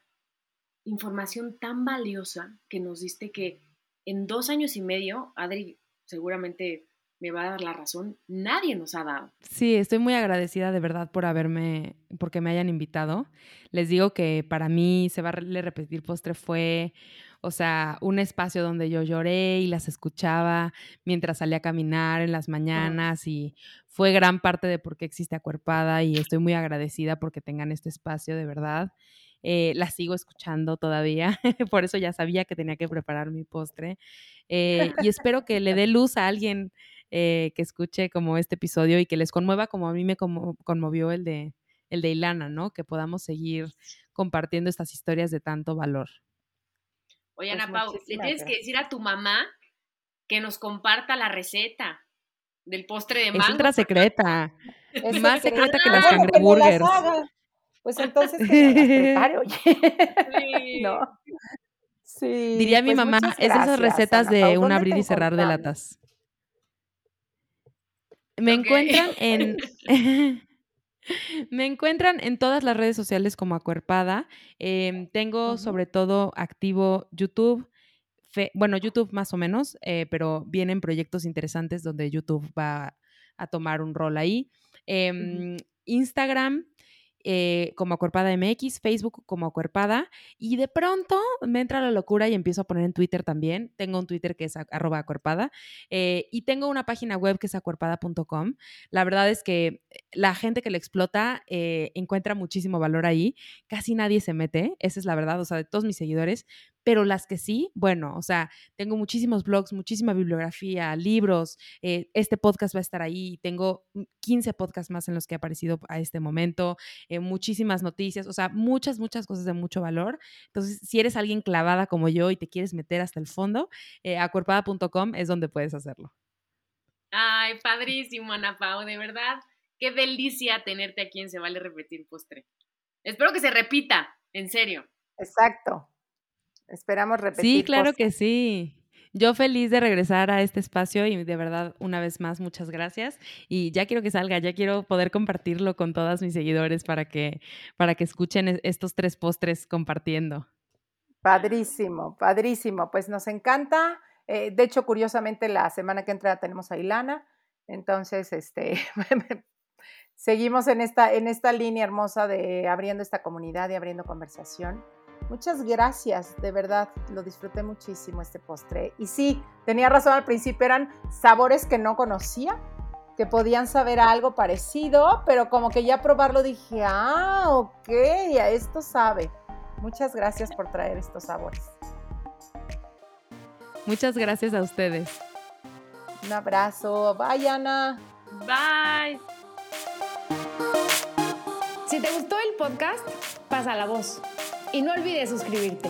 información tan valiosa que nos diste que en dos años y medio, Adri seguramente me va a dar la razón, nadie nos ha dado. Sí, estoy muy agradecida de verdad por haberme, porque me hayan invitado. Les digo que para mí se va a repetir postre fue o sea, un espacio donde yo lloré y las escuchaba mientras salía a caminar en las mañanas y fue gran parte de por qué existe Acuerpada y estoy muy agradecida porque tengan este espacio de verdad. Eh, la sigo escuchando todavía, por eso ya sabía que tenía que preparar mi postre. Eh, y espero que le dé luz a alguien que escuche como este episodio y que les conmueva como a mí me conmovió el de, el de Ilana, ¿no? Que podamos seguir compartiendo estas historias de tanto valor. Oye, pues Ana Pau, le tienes que decir a tu mamá que nos comparta la receta del postre de mango. Es otra secreta. Es más secreta que las cangreburgers. Pues entonces que las prepare, oye. Sí. ¿No? Sí. Diría mi pues mamá, es de esas recetas de un abrir y cerrar de latas. Me encuentran en Me encuentran en todas las redes sociales como Acuerpada. Em, tengo sobre todo activo YouTube. bueno, YouTube más o menos, eh, pero vienen proyectos interesantes donde YouTube va a tomar un rol ahí. Em, Instagram, eh, como Acuerpada MX, Facebook como Acuerpada, y de pronto me entra la locura y empiezo a poner en Twitter también. Tengo un Twitter que es arroba acuerpada eh, y tengo una página web que es acuerpada.com. La verdad es que la gente que le explota eh, encuentra muchísimo valor ahí. Casi nadie se mete, esa es la verdad, o sea, de todos mis seguidores, pero las que sí, bueno, o sea, tengo muchísimos blogs, muchísima bibliografía, libros, eh, este podcast va a estar ahí, tengo 15 podcasts más en los que he aparecido a este momento, eh, muchísimas noticias, o sea, muchas, muchas cosas de mucho valor. Entonces, si eres alguien clavada como yo y te quieres meter hasta el fondo, eh, acuerpada.com es donde puedes hacerlo. Ay, padrísimo, Ana Pau, de verdad, qué delicia tenerte aquí en Se Vale Repetir Postre. Espero que se repita, en serio. Exacto. Esperamos repetir. Sí, claro que sí. Yo feliz de regresar a este espacio y de verdad, una vez más, muchas gracias. Y ya quiero que salga, ya quiero poder compartirlo con todos mis seguidores para que, para que escuchen estos tres postres compartiendo. Padrísimo, padrísimo. Pues nos encanta. Eh, de hecho, curiosamente, la semana que entra tenemos a Ilana. Entonces, este, seguimos en esta, en esta línea hermosa de abriendo esta comunidad y abriendo conversación. Muchas gracias, de verdad, lo disfruté muchísimo este postre. Y sí, tenía razón al principio, eran sabores que no conocía, que podían saber algo parecido, pero como que ya probarlo dije, ah, ok, a esto sabe. Muchas gracias por traer estos sabores. Muchas gracias a ustedes. Un abrazo. Bye, Ana. Bye. Si te gustó el podcast, pasa la voz. Y no olvides suscribirte.